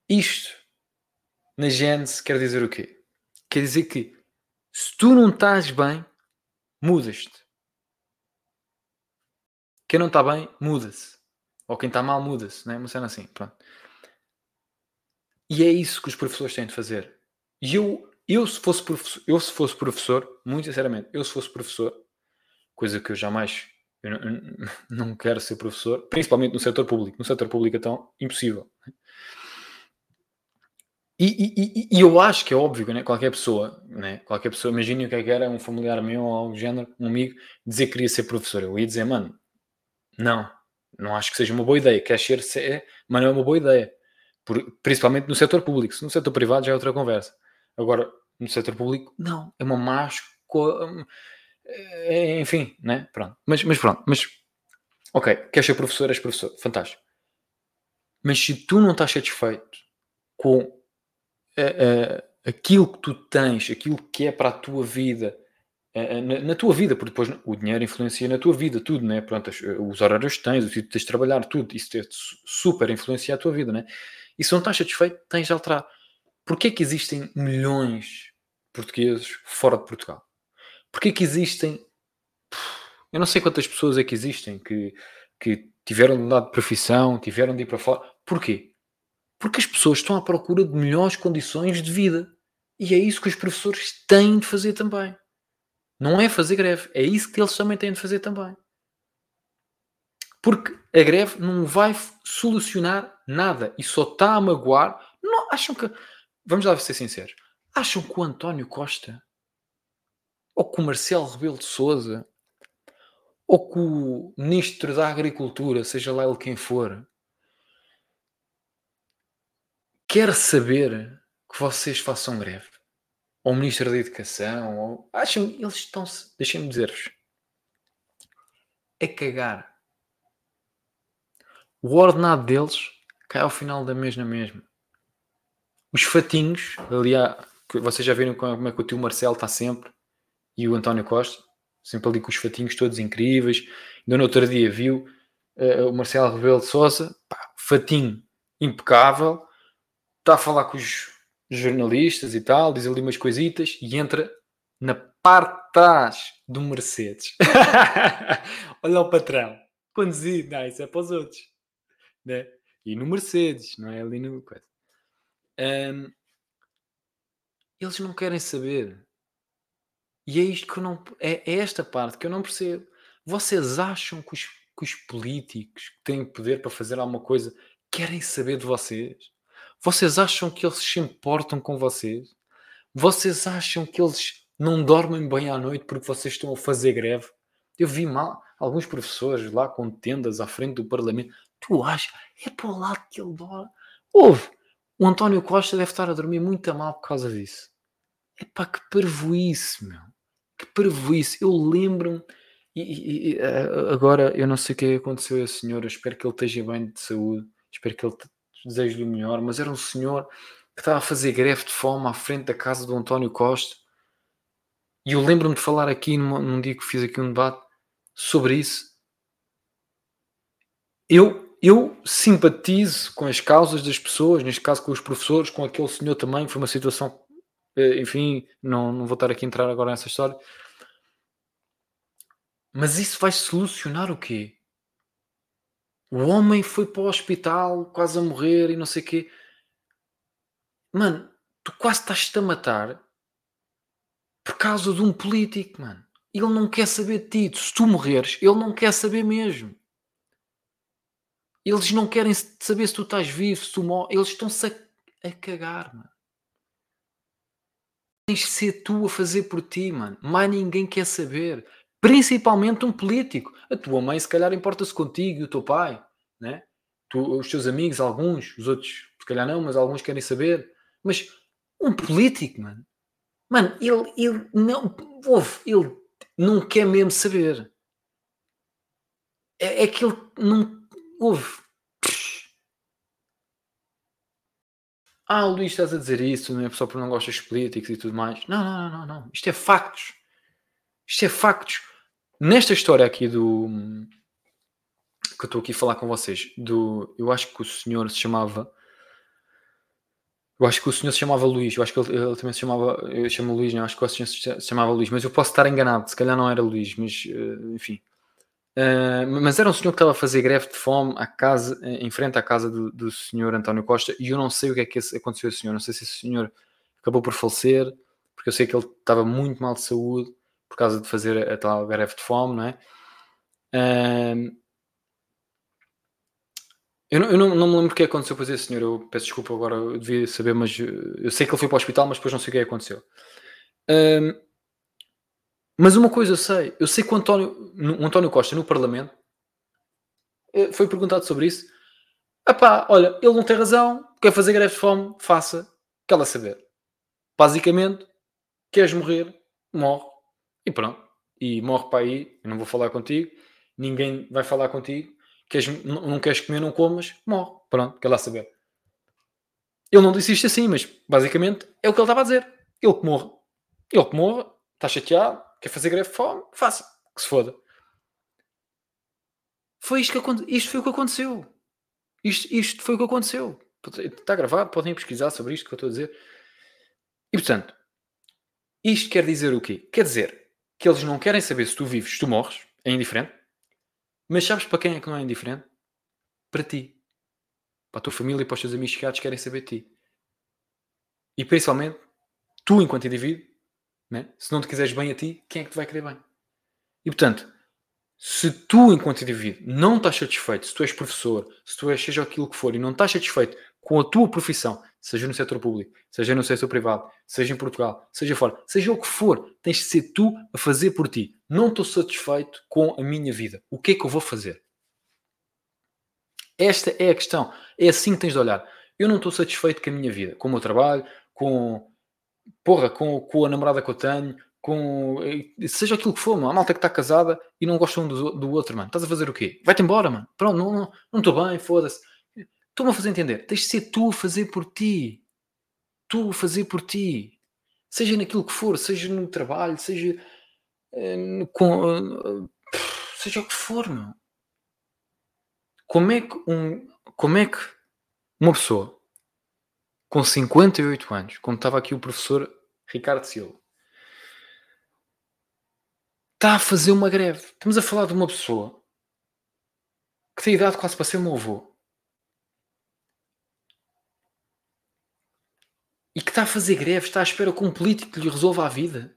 isto na Gênesis quer dizer o quê? Quer dizer que se tu não estás bem, mudas-te. Quem não está bem, muda-se. Ou quem está mal, muda-se. Não é? Uma cena assim. Pronto. E é isso que os professores têm de fazer. E eu, eu, se fosse professor, eu se fosse professor, muito sinceramente, eu se fosse professor, coisa que eu jamais eu não, eu *laughs* não quero ser professor, principalmente no setor público. No setor público, então, impossível. E, e, e, eu acho que é óbvio, né? qualquer pessoa, né? qualquer pessoa, imagine o que é que era um familiar meu ou algo do género, um amigo, dizer que queria ser professor. Eu ia dizer, mano, não, não acho que seja uma boa ideia. Quer ser, é, mas não é uma boa ideia. Por, principalmente no setor público. Se no setor privado já é outra conversa. Agora, no setor público, não, é uma má é, enfim, né? Pronto. Mas, mas pronto, mas ok, queres ser professor, és professor, fantástico. Mas se tu não estás satisfeito com uh, uh, aquilo que tu tens, aquilo que é para a tua vida, na, na, tua vida, porque depois o dinheiro influencia na tua vida, tudo, né? Pronto, os horários que tens, o que tens de trabalhar, tudo, isso te super influencia a tua vida, né? E se não estás satisfeito, tens de alterar. Porquê é que existem milhões de portugueses fora de Portugal? Porquê que existem. Eu não sei quantas pessoas é que existem que, que tiveram de mudar de profissão, tiveram de ir para fora. Porquê? Porque as pessoas estão à procura de melhores condições de vida. E é isso que os professores têm de fazer também. Não é fazer greve, é isso que eles também têm de fazer também. Porque a greve não vai solucionar nada e só está a magoar. Não, acham que. Vamos lá ser sinceros. Acham que o António Costa ou com o Marcelo Rebelo de Souza, ou com o Ministro da Agricultura, seja lá ele quem for, quer saber que vocês façam greve. Ou Ministro da Educação, ou... acham eles estão-se, deixem-me dizer-vos, a cagar. O ordenado deles cai ao final da mês na mesma. Os fatinhos, aliás, vocês já viram como é que o tio Marcelo está sempre e o António Costa, sempre ali com os fatinhos todos incríveis. Ainda no outro dia viu uh, o Marcelo Rebelo de Sousa, pá, fatinho impecável, está a falar com os jornalistas e tal, diz ali umas coisitas e entra na parte de trás do Mercedes. *laughs* Olha o patrão, conduzir, não, isso é para os outros, né? E no Mercedes, não é ali no. Um, eles não querem saber e é isto que eu não. É, é esta parte que eu não percebo. Vocês acham que os, que os políticos que têm poder para fazer alguma coisa querem saber de vocês? Vocês acham que eles se importam com vocês? Vocês acham que eles não dormem bem à noite porque vocês estão a fazer greve? Eu vi mal alguns professores lá com tendas à frente do Parlamento. Tu achas? É para o lado que ele dorme. Ouve, o António Costa deve estar a dormir muito mal por causa disso. É para que parvoíce, meu que prejuízo. Eu lembro-me, e, e, eh, agora eu não sei o que aconteceu a esse senhor, eu espero que ele esteja bem de saúde, espero que ele deseje-lhe o melhor, mas era um senhor que estava a fazer greve de fome à frente da casa do António Costa. E eu lembro-me de falar aqui num, num dia que fiz aqui um debate sobre isso. Eu, eu simpatizo com as causas das pessoas, neste caso com os professores, com aquele senhor também, foi uma situação eh, enfim, não, não vou estar aqui a entrar agora nessa história. Mas isso vai solucionar o quê? O homem foi para o hospital, quase a morrer e não sei o quê. Mano, tu quase estás-te a matar por causa de um político, mano. Ele não quer saber de ti. Se tu morreres, ele não quer saber mesmo. Eles não querem saber se tu estás vivo, se tu morres. Eles estão-se a, a cagar, mano tens de ser tu a fazer por ti, mano. Mais ninguém quer saber. Principalmente um político. A tua mãe, se calhar, importa-se contigo e o teu pai, né? Tu, os teus amigos, alguns, os outros, se calhar não, mas alguns querem saber. Mas um político, mano, mano, ele, ele não, ouve, ele não quer mesmo saber. É, é que ele não, houve. Ah, Luís, estás a dizer isso, não é só porque não gostas de políticos e tudo mais. Não, não, não, não, não. Isto é factos. Isto é factos. Nesta história aqui do. que eu estou aqui a falar com vocês, do. Eu acho que o senhor se chamava. Eu acho que o senhor se chamava Luís, eu acho que ele, ele também se chamava. Eu chamo Luís, não, acho que o senhor se chamava Luís, mas eu posso estar enganado, se calhar não era Luís, mas uh, enfim. Uh, mas era um senhor que estava a fazer greve de fome à casa, em frente à casa do, do senhor António Costa e eu não sei o que é que aconteceu ao senhor. Não sei se esse senhor acabou por falecer, porque eu sei que ele estava muito mal de saúde por causa de fazer a, tal greve de fome, não é? Uh, eu, não, eu não, não, me lembro o que aconteceu com esse senhor. Eu peço desculpa agora, eu devia saber, mas eu sei que ele foi para o hospital, mas depois não sei o que aconteceu. Uh, mas uma coisa eu sei, eu sei que o António, o António Costa no Parlamento eh, foi perguntado sobre isso. Epá, olha, ele não tem razão, quer fazer greve de fome, faça, quer saber. Basicamente, queres morrer, morre. E pronto. E morre para aí, eu não vou falar contigo, ninguém vai falar contigo. Queres, não, queres comer, não comas, morre. Pronto, quer lá saber. Ele não disse isto assim, mas basicamente é o que ele estava a dizer. Ele que morre. Ele que morre, está chateado, Quer fazer greve fome? Faça. Que se foda. Foi isto que aconteceu. Isto foi o que aconteceu. Isto, isto foi o que aconteceu. Está gravado, podem pesquisar sobre isto que eu estou a dizer. E portanto, isto quer dizer o quê? Quer dizer que eles não querem saber se tu vives, se tu morres, é indiferente. Mas sabes para quem é que não é indiferente? Para ti. Para a tua família e para os teus amigos chegados querem saber de ti. E principalmente, tu enquanto indivíduo, né? Se não te quiseres bem a ti, quem é que te vai querer bem? E portanto, se tu, enquanto indivíduo, não estás satisfeito, se tu és professor, se tu és seja aquilo que for, e não estás satisfeito com a tua profissão, seja no setor público, seja no setor privado, seja em Portugal, seja fora, seja o que for, tens de ser tu a fazer por ti. Não estou satisfeito com a minha vida. O que é que eu vou fazer? Esta é a questão. É assim que tens de olhar. Eu não estou satisfeito com a minha vida, com o meu trabalho, com porra, com, com a namorada que eu tenho, com seja aquilo que for, mano. A malta que está casada e não gosta um do, do outro, mano. Estás a fazer o quê? Vai-te embora, mano. Pronto, não estou não, bem, foda-se. Estou-me a fazer entender. Tens de ser tu a fazer por ti. Tu a fazer por ti. Seja naquilo que for, seja no trabalho, seja uh, com. Uh, seja o que for, meu. Como é que um. Como é que uma pessoa com 58 anos, como estava aqui o professor Ricardo Silva, está a fazer uma greve. Estamos a falar de uma pessoa que tem idade quase para ser meu avô. E que está a fazer greve, está à espera que um político lhe resolva a vida.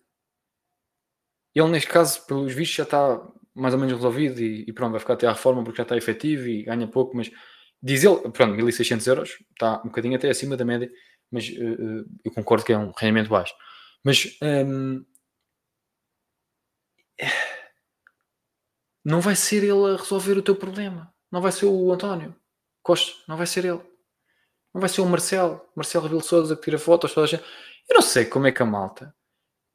Ele, neste caso, pelos vistos, já está mais ou menos resolvido e, e pronto, vai ficar até à reforma porque já está efetivo e ganha pouco, mas Diz ele, pronto, 1600 euros, está um bocadinho até acima da média, mas uh, eu concordo que é um rendimento baixo. Mas um, não vai ser ele a resolver o teu problema. Não vai ser o António Costa, não vai ser ele. Não vai ser o Marcelo, Marcelo Rebelo Souza que tira fotos. Toda a gente. Eu não sei como é que a malta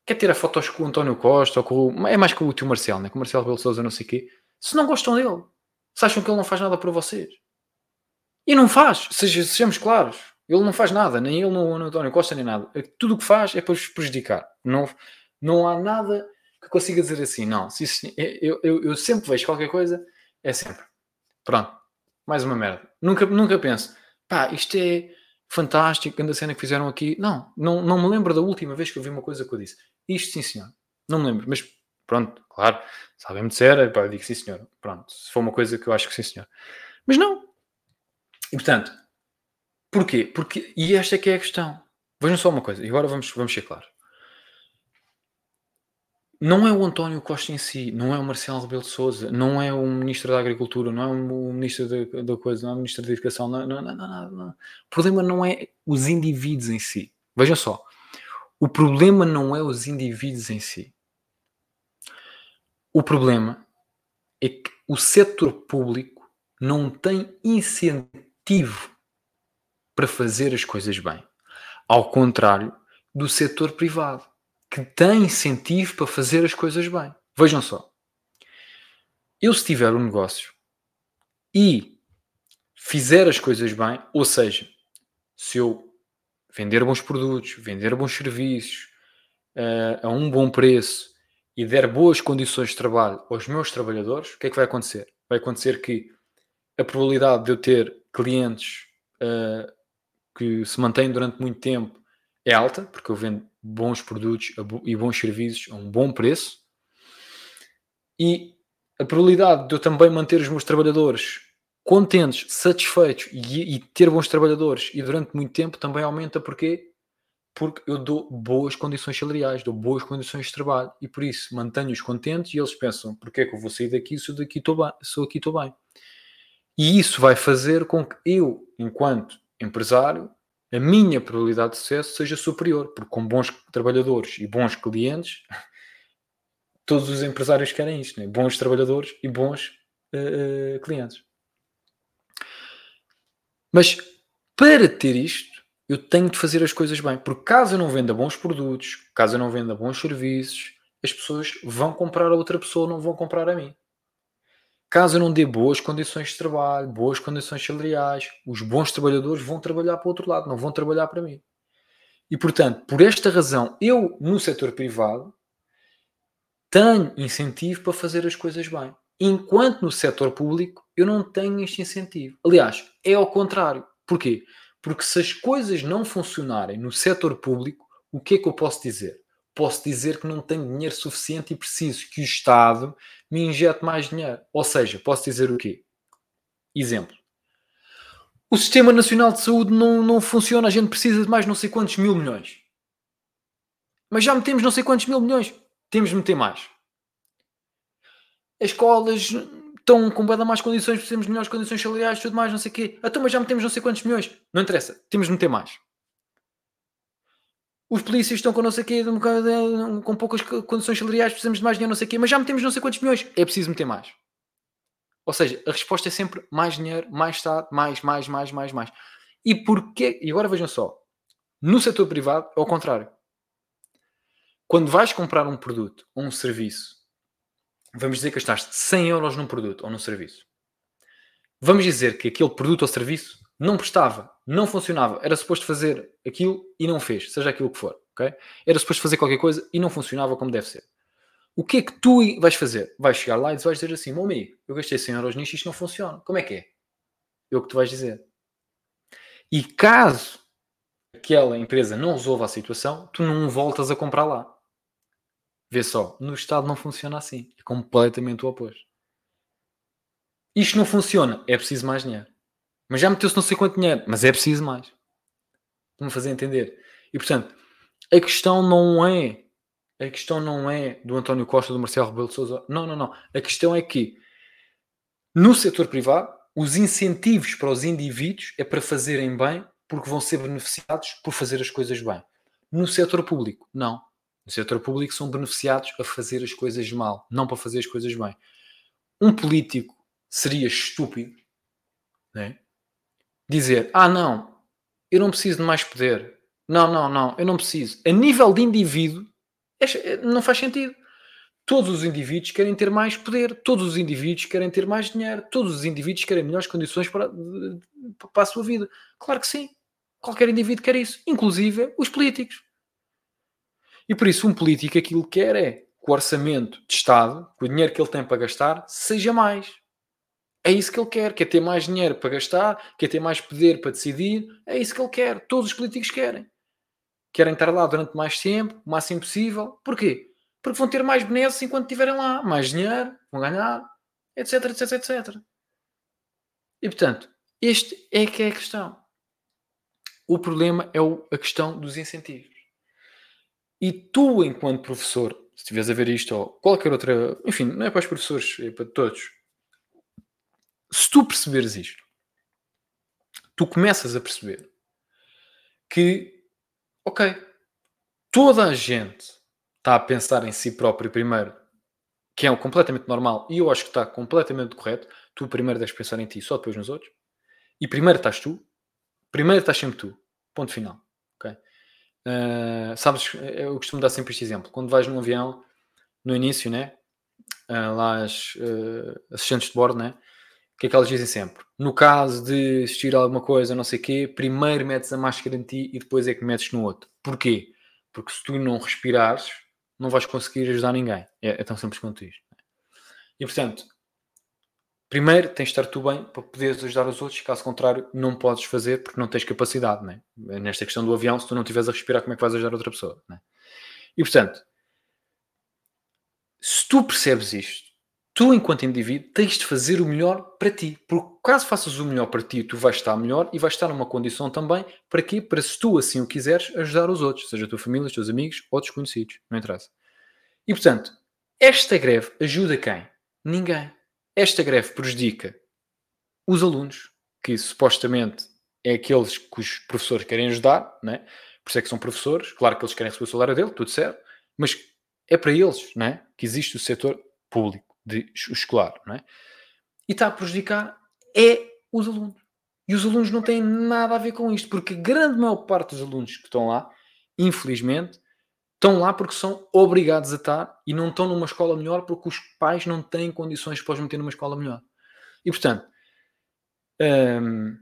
quer tirar fotos com o António Costa ou com o, é mais com o tio Marcelo, né? com o Marcelo Rebelo Souza, não sei o quê. Se não gostam dele, se acham que ele não faz nada para vocês. E não faz, seja, sejamos claros. Ele não faz nada, nem ele, nem o António Costa, nem nada. É tudo o que faz é para os prejudicar. Não, não há nada que consiga dizer assim. Não, se isso, eu, eu, eu sempre vejo qualquer coisa, é sempre. Pronto, mais uma merda. Nunca, nunca penso, pá, isto é fantástico, grande cena que fizeram aqui. Não, não, não me lembro da última vez que eu vi uma coisa que eu disse. Isto sim, senhor. Não me lembro, mas pronto, claro, se alguém me disser, pá, eu digo sim, senhor. Pronto, se for uma coisa que eu acho que sim, senhor. Mas não, e portanto, porquê? Porque, e esta é que é a questão. Vejam só uma coisa, e agora vamos, vamos ser claros. Não é o António Costa em si, não é o Marcelo Rebelo de Souza, não é o Ministro da Agricultura, não é o Ministro da, Coisa, não é o Ministro da Educação, não, não, não, não. O problema não é os indivíduos em si. Vejam só, o problema não é os indivíduos em si. O problema é que o setor público não tem incentivo para fazer as coisas bem. Ao contrário do setor privado, que tem incentivo para fazer as coisas bem. Vejam só. Eu, se tiver um negócio e fizer as coisas bem, ou seja, se eu vender bons produtos, vender bons serviços uh, a um bom preço e der boas condições de trabalho aos meus trabalhadores, o que é que vai acontecer? Vai acontecer que a probabilidade de eu ter clientes uh, que se mantêm durante muito tempo é alta, porque eu vendo bons produtos e bons serviços a um bom preço. E a probabilidade de eu também manter os meus trabalhadores contentes, satisfeitos e, e, ter bons trabalhadores e durante muito tempo também aumenta porque porque eu dou boas condições salariais, dou boas condições de trabalho e por isso mantenho-os contentes e eles pensam porque é que eu vou sair daqui se eu daqui estou bem, se eu aqui estou bem. E isso vai fazer com que eu, enquanto empresário, a minha probabilidade de sucesso seja superior, porque com bons trabalhadores e bons clientes, *laughs* todos os empresários querem isto, né? bons trabalhadores e bons uh, uh, clientes. Mas para ter isto, eu tenho de fazer as coisas bem, porque caso eu não venda bons produtos, caso eu não venda bons serviços, as pessoas vão comprar a outra pessoa, não vão comprar a mim. Caso não dê boas condições de trabalho, boas condições salariais, os bons trabalhadores vão trabalhar para o outro lado, não vão trabalhar para mim. E portanto, por esta razão, eu no setor privado tenho incentivo para fazer as coisas bem. Enquanto no setor público eu não tenho este incentivo. Aliás, é ao contrário. Porquê? Porque se as coisas não funcionarem no setor público, o que é que eu posso dizer? Posso dizer que não tenho dinheiro suficiente e preciso que o Estado me injete mais dinheiro. Ou seja, posso dizer o quê? Exemplo. O Sistema Nacional de Saúde não, não funciona, a gente precisa de mais não sei quantos mil milhões. Mas já metemos não sei quantos mil milhões. Temos de meter mais. As escolas estão com bem mais condições, precisamos de melhores condições salariais, tudo mais, não sei o quê. Então, mas já metemos não sei quantos milhões. Não interessa, temos de meter mais. Os polícias estão com não sei quê, com poucas condições salariais, precisamos de mais dinheiro, não sei quê, mas já metemos não sei quantos milhões. É preciso meter mais. Ou seja, a resposta é sempre mais dinheiro, mais Estado, mais, mais, mais, mais, mais. E porquê? E agora vejam só. No setor privado é o contrário. Quando vais comprar um produto ou um serviço, vamos dizer que gastaste 100 euros num produto ou num serviço. Vamos dizer que aquele produto ou serviço não prestava, não funcionava, era suposto fazer aquilo e não fez, seja aquilo que for, ok? Era suposto fazer qualquer coisa e não funcionava como deve ser. O que é que tu vais fazer? Vais chegar lá e vais dizer assim, meu amigo, eu gastei 100 euros nisto e isto não funciona. Como é que é? É o que tu vais dizer. E caso aquela empresa não resolva a situação, tu não voltas a comprar lá. Vê só, no Estado não funciona assim. É completamente o oposto. Isto não funciona, é preciso mais dinheiro. Mas já meteu-se não sei quanto dinheiro, mas é preciso mais. Vamos fazer entender. E portanto, a questão não é a questão não é do António Costa, do Marcelo Rebelo de Sousa. Não, não, não. A questão é que no setor privado, os incentivos para os indivíduos é para fazerem bem, porque vão ser beneficiados por fazer as coisas bem. No setor público, não. No setor público são beneficiados a fazer as coisas mal, não para fazer as coisas bem. Um político seria estúpido né? Dizer: Ah, não, eu não preciso de mais poder. Não, não, não, eu não preciso. A nível de indivíduo, é, não faz sentido. Todos os indivíduos querem ter mais poder, todos os indivíduos querem ter mais dinheiro, todos os indivíduos querem melhores condições para, para a sua vida. Claro que sim. Qualquer indivíduo quer isso, inclusive os políticos. E por isso, um político aquilo que quer é que o orçamento de Estado, que o dinheiro que ele tem para gastar, seja mais. É isso que ele quer, quer ter mais dinheiro para gastar, quer ter mais poder para decidir, é isso que ele quer. Todos os políticos querem. Querem estar lá durante mais tempo, o máximo possível. Porquê? Porque vão ter mais benesses enquanto estiverem lá, mais dinheiro, vão ganhar, etc, etc, etc. E portanto, este é que é a questão. O problema é a questão dos incentivos. E tu, enquanto professor, se estiveres a ver isto ou qualquer outra, enfim, não é para os professores, é para todos, se tu perceberes isto, tu começas a perceber que, ok, toda a gente está a pensar em si próprio primeiro, que é completamente normal, e eu acho que está completamente correto. Tu primeiro deves pensar em ti, só depois nos outros. E primeiro estás tu, primeiro estás sempre tu. Ponto final. ok? Uh, sabes, eu costumo dar sempre este exemplo. Quando vais num avião, no início, né? Uh, lá as uh, assistentes de bordo, né? Que é que elas dizem sempre? No caso de existir alguma coisa, não sei o quê, primeiro metes a máscara em ti e depois é que metes no outro. Porquê? Porque se tu não respirares, não vais conseguir ajudar ninguém. É, é tão simples quanto isto. E portanto, primeiro tens de estar tu bem para poderes ajudar os outros, caso contrário, não podes fazer porque não tens capacidade. Né? Nesta questão do avião, se tu não estiveres a respirar, como é que vais ajudar outra pessoa? Né? E portanto, se tu percebes isto, tu, enquanto indivíduo, tens de fazer o melhor para ti. Porque caso faças o melhor para ti, tu vais estar melhor e vais estar numa condição também para quê? Para se tu assim o quiseres, ajudar os outros, seja a tua família, os teus amigos ou desconhecidos, não interessa. E portanto, esta greve ajuda quem? Ninguém. Esta greve prejudica os alunos, que supostamente é aqueles que os professores querem ajudar, né? por isso é que são professores, claro que eles querem receber o salário dele, tudo certo, mas é para eles né? que existe o setor público de escolar, não é? E está a prejudicar é os alunos. E os alunos não têm nada a ver com isto, porque a grande maior parte dos alunos que estão lá, infelizmente, estão lá porque são obrigados a estar e não estão numa escola melhor porque os pais não têm condições para os meter numa escola melhor. E portanto, hum,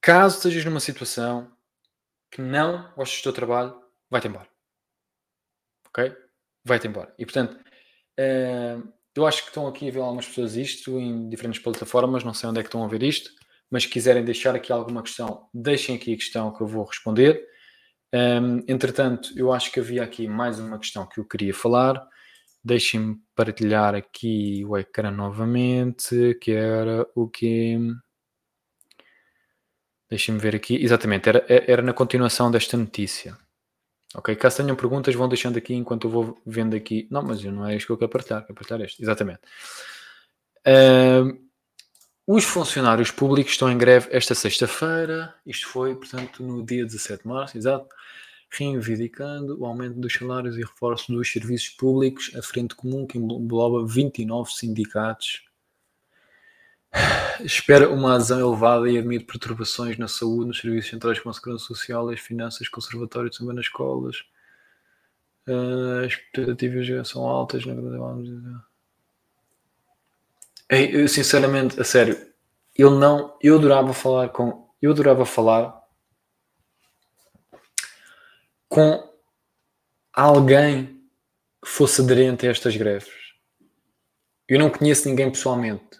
caso estejas numa situação que não gostes do teu trabalho, vai-te embora. Ok? Vai-te embora. E portanto, eu acho que estão aqui a ver algumas pessoas isto em diferentes plataformas, não sei onde é que estão a ver isto, mas se quiserem deixar aqui alguma questão, deixem aqui a questão que eu vou responder. Um, entretanto, eu acho que havia aqui mais uma questão que eu queria falar. Deixem-me partilhar aqui o ecrã novamente, que era o que. Deixem-me ver aqui. Exatamente, era, era na continuação desta notícia. Ok? Caso tenham perguntas, vão deixando aqui enquanto eu vou vendo aqui. Não, mas não é isto que eu quero partilhar, quero partilhar este. Exatamente. Uh, os funcionários públicos estão em greve esta sexta-feira. Isto foi, portanto, no dia 17 de março, exato. Reivindicando o aumento dos salários e reforço dos serviços públicos, a frente comum que engloba 29 sindicatos Espera uma adesão elevada e admite perturbações na saúde, nos serviços centrais como a segurança social, as finanças, conservatórios também nas escolas. Uh, as expectativas são altas. Na dizer. Eu, sinceramente, a sério, eu não. Eu adorava falar com. Eu adorava falar com alguém que fosse aderente a estas greves. Eu não conheço ninguém pessoalmente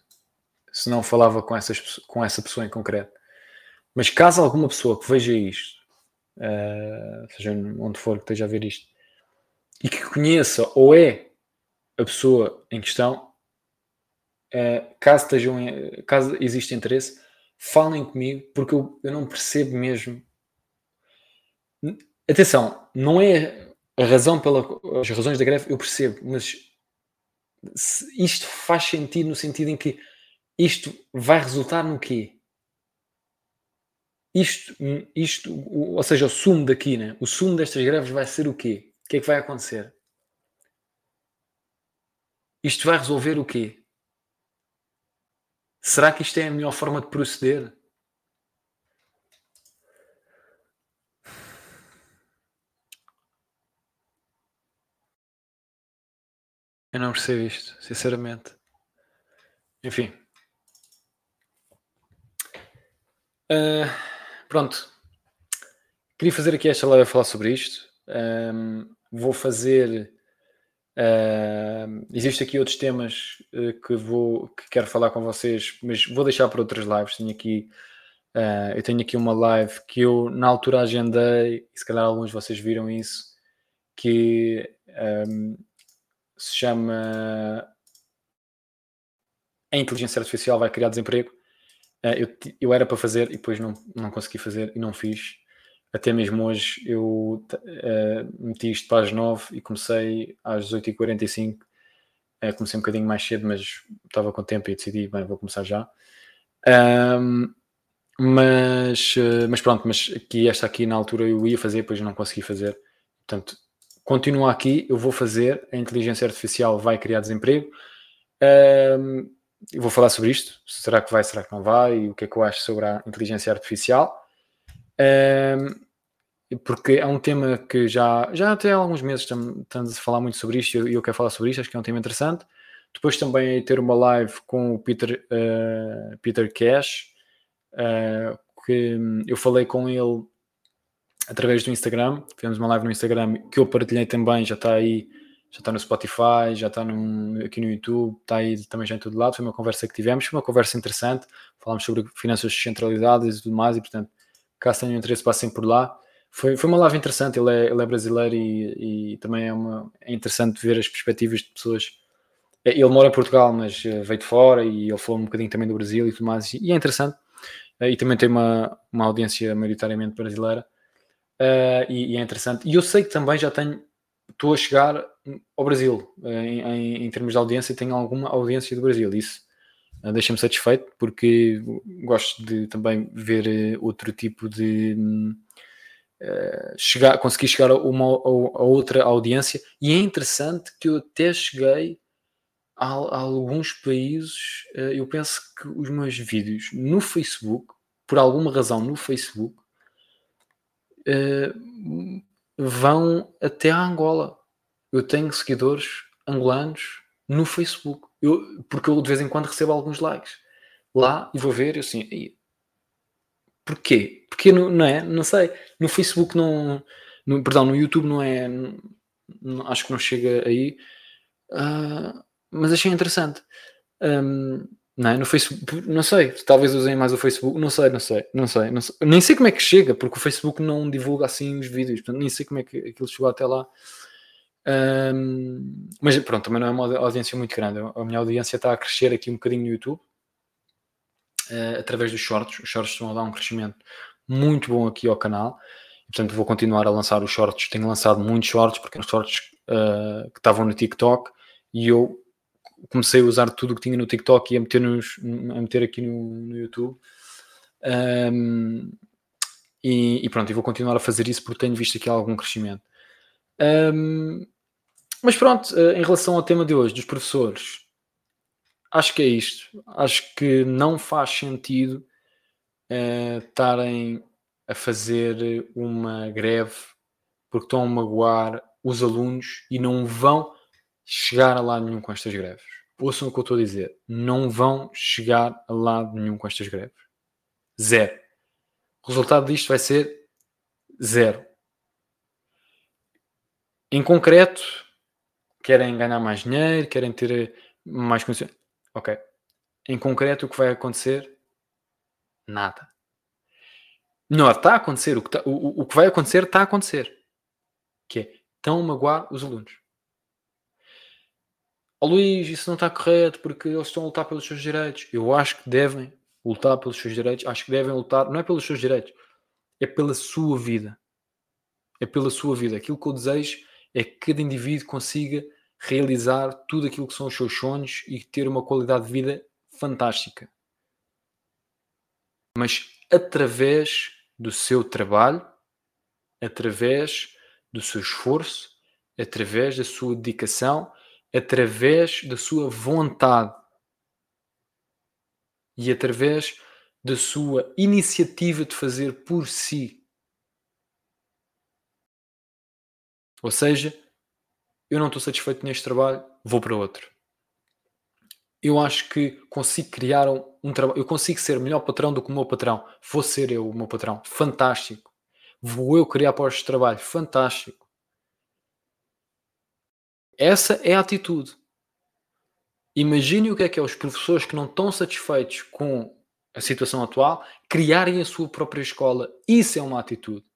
se não falava com, essas, com essa pessoa em concreto. Mas caso alguma pessoa que veja isto, uh, seja onde for que esteja a ver isto, e que conheça ou é a pessoa em questão, uh, caso, estejam, caso exista interesse, falem comigo, porque eu, eu não percebo mesmo. Atenção, não é a razão pela as razões da greve, eu percebo, mas isto faz sentido no sentido em que isto vai resultar no quê? Isto, isto, ou seja, o sumo daqui, né? o sumo destas greves vai ser o quê? O que é que vai acontecer? Isto vai resolver o quê? Será que isto é a melhor forma de proceder? Eu não percebo isto, sinceramente. Enfim. Uh, pronto. Queria fazer aqui esta live a falar sobre isto. Um, vou fazer. Uh, Existem aqui outros temas uh, que, vou, que quero falar com vocês, mas vou deixar para outras lives. Tenho aqui, uh, eu tenho aqui uma live que eu na altura agendei, e se calhar alguns de vocês viram isso, que um, se chama A Inteligência Artificial vai criar desemprego. Uh, eu, eu era para fazer e depois não, não consegui fazer e não fiz. Até mesmo hoje eu uh, meti isto para as 9 e comecei às 8h45. Uh, eh, comecei um bocadinho mais cedo, mas estava com tempo e decidi, bem, vou começar já. Um, mas, mas pronto, mas aqui, esta aqui na altura eu ia fazer, depois não consegui fazer. Portanto, continua aqui, eu vou fazer. A inteligência artificial vai criar desemprego. Um, eu vou falar sobre isto. Será que vai, será que não vai? E o que é que eu acho sobre a inteligência artificial? Um, porque é um tema que já, já até há alguns meses estamos a falar muito sobre isto e eu, quero falar sobre isto, acho que é um tema interessante. Depois também ter uma live com o Peter, uh, Peter Cash, uh, que eu falei com ele através do Instagram. Fizemos uma live no Instagram que eu partilhei também, já está aí, já está no Spotify, já está aqui no YouTube, está aí também já em todo lado. Foi uma conversa que tivemos, foi uma conversa interessante. Falámos sobre finanças descentralizadas e tudo mais, e portanto, caso tenham interesse, passem por lá. Foi, foi uma live interessante, ele é, ele é brasileiro e, e também é, uma, é interessante ver as perspectivas de pessoas. É, ele mora em Portugal, mas eh, veio de fora e ele falou um bocadinho também do Brasil e tudo mais, e é interessante. Eh, e também tem uma, uma audiência maioritariamente brasileira uh, e, e, é interessante. E eu sei que também já tenho, estou a chegar ao Brasil em, em, em termos de audiência, tenho alguma audiência do Brasil. Isso uh, deixa-me satisfeito porque gosto de também ver outro tipo de. Uh, chegar, conseguir chegar a uma a outra audiência e é interessante que eu até cheguei a, a alguns países eu penso que os meus vídeos no Facebook por alguma razão no Facebook vão até a Angola. Eu tenho seguidores angolanos no Facebook, eu, porque eu de vez em quando recebo alguns likes lá e vou ver e assim, porquê? Porque não, não é? Não sei. No Facebook não, no, perdão, no YouTube não é, não, acho que não chega aí, uh, mas achei interessante. Um, não é? No Facebook, não sei, talvez usem mais o Facebook, não sei, não sei, não sei, não sei, nem sei como é que chega, porque o Facebook não divulga assim os vídeos, portanto, nem sei como é que aquilo chegou até lá. Um, mas pronto, também não é uma audiência muito grande. A minha audiência está a crescer aqui um bocadinho no YouTube uh, através dos shorts. Os shorts estão a dar um crescimento muito bom aqui ao canal. Portanto, vou continuar a lançar os shorts. Tenho lançado muitos shorts porque os shorts uh, que estavam no TikTok e eu comecei a usar tudo o que tinha no TikTok e a meter, nos, a meter aqui no, no YouTube. Um, e, e, pronto, e vou continuar a fazer isso porque tenho visto aqui algum crescimento. Um, mas pronto, eh, em relação ao tema de hoje, dos professores, acho que é isto. Acho que não faz sentido uh, estarem a fazer uma greve porque estão a magoar os alunos e não vão chegar a lado nenhum com estas greves. Ouçam o que eu estou a dizer. Não vão chegar a lado nenhum com estas greves. Zero. O resultado disto vai ser zero. Em concreto, querem ganhar mais dinheiro, querem ter mais condições. Ok. Em concreto, o que vai acontecer? Nada. Melhor, está a acontecer. O que, está, o, o que vai acontecer está a acontecer. Que é, estão a magoar os alunos oh, Luís, isso não está correto porque eles estão a lutar pelos seus direitos. Eu acho que devem lutar pelos seus direitos, acho que devem lutar, não é pelos seus direitos, é pela sua vida. É pela sua vida. Aquilo que eu desejo é que cada indivíduo consiga realizar tudo aquilo que são os seus sonhos e ter uma qualidade de vida fantástica. Mas através do seu trabalho, através do seu esforço, através da sua dedicação através da sua vontade e através da sua iniciativa de fazer por si. Ou seja, eu não estou satisfeito neste trabalho, vou para outro. Eu acho que consigo criar um, um trabalho, eu consigo ser melhor patrão do que o meu patrão. Vou ser eu o meu patrão, fantástico. Vou eu criar postos de trabalho, fantástico. Essa é a atitude. Imagine o que é que é os professores que não estão satisfeitos com a situação atual criarem a sua própria escola. Isso é uma atitude.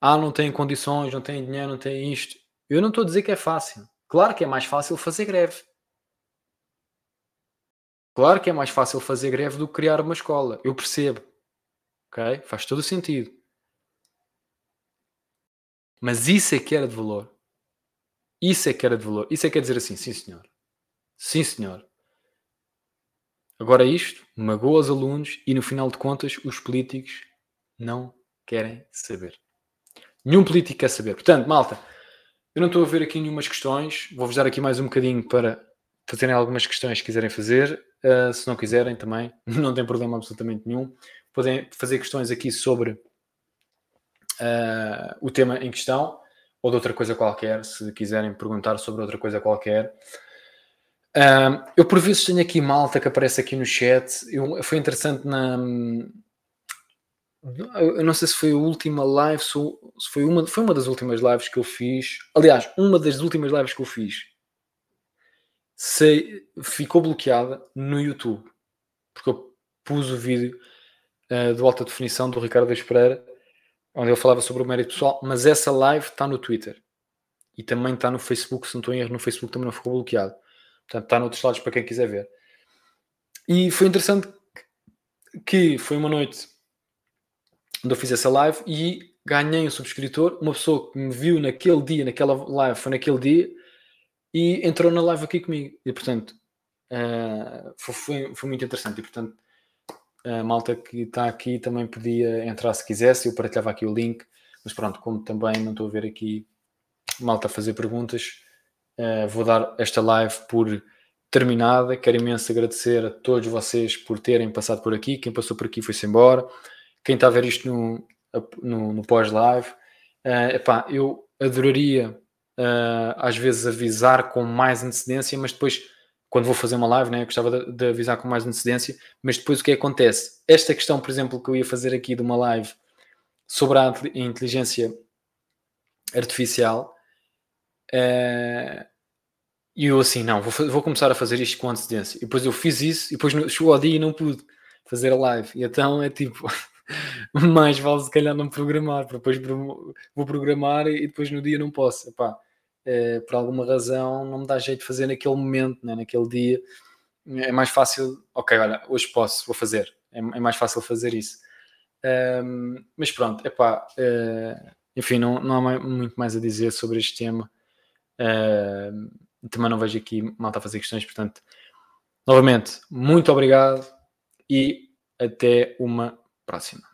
Ah, não têm condições, não têm dinheiro, não têm isto. Eu não estou a dizer que é fácil. Claro que é mais fácil fazer greve. Claro que é mais fácil fazer greve do que criar uma escola. Eu percebo. Ok? Faz todo o sentido. Mas isso é que era de valor. Isso é que era de valor. Isso é que quer dizer assim, sim senhor. Sim senhor. Agora isto magoa os alunos e no final de contas os políticos não querem saber. Nenhum político quer saber. Portanto, malta, eu não estou a ver aqui nenhumas questões. Vou-vos dar aqui mais um bocadinho para fazerem algumas questões que quiserem fazer. Uh, se não quiserem também, *laughs* não tem problema absolutamente nenhum. Podem fazer questões aqui sobre uh, o tema em questão ou de outra coisa qualquer, se quiserem perguntar sobre outra coisa qualquer. Uh, eu por vezes tenho aqui malta que aparece aqui no chat. Eu, foi interessante na. Eu não sei se foi a última live, se foi uma, foi uma das últimas lives que eu fiz. Aliás, uma das últimas lives que eu fiz se, ficou bloqueada no YouTube. Porque eu pus o vídeo uh, do alta definição do Ricardo Espereira, onde ele falava sobre o mérito pessoal, mas essa live está no Twitter. E também está no Facebook, se não estou em erro, no Facebook também não ficou bloqueado. Portanto, está noutros lados para quem quiser ver. E foi interessante que foi uma noite onde eu fiz essa live e ganhei um subscritor, uma pessoa que me viu naquele dia, naquela live, foi naquele dia, e entrou na live aqui comigo. E portanto, uh, foi, foi, muito interessante. E portanto, a malta que está aqui também podia entrar se quisesse, eu partilhava aqui o link. Mas pronto, como também não estou a ver aqui malta a fazer perguntas, Uh, vou dar esta live por terminada. Quero imenso agradecer a todos vocês por terem passado por aqui. Quem passou por aqui foi-se embora. Quem está a ver isto no, no, no pós-live, uh, eu adoraria uh, às vezes avisar com mais antecedência, mas depois, quando vou fazer uma live, né, eu gostava de, de avisar com mais antecedência. Mas depois o que acontece? Esta questão, por exemplo, que eu ia fazer aqui de uma live sobre a inteligência artificial Uh, e eu assim, não, vou, vou, começar a fazer isto com antecedência. E depois eu fiz isso, e depois chegou ao dia e não pude fazer a live. E então é tipo, *laughs* mais vale se calhar não programar, depois vou programar e depois no dia não posso. Epá, é, por alguma razão não me dá jeito de fazer naquele momento, né, naquele dia. É mais fácil, ok, olha, hoje posso, vou fazer. É, é mais fácil fazer isso. Um, mas pronto, epá, uh, enfim, não, não há muito mais a dizer sobre este tema. Uh, também não vejo aqui malta a fazer questões, portanto, novamente, muito obrigado e até uma próxima.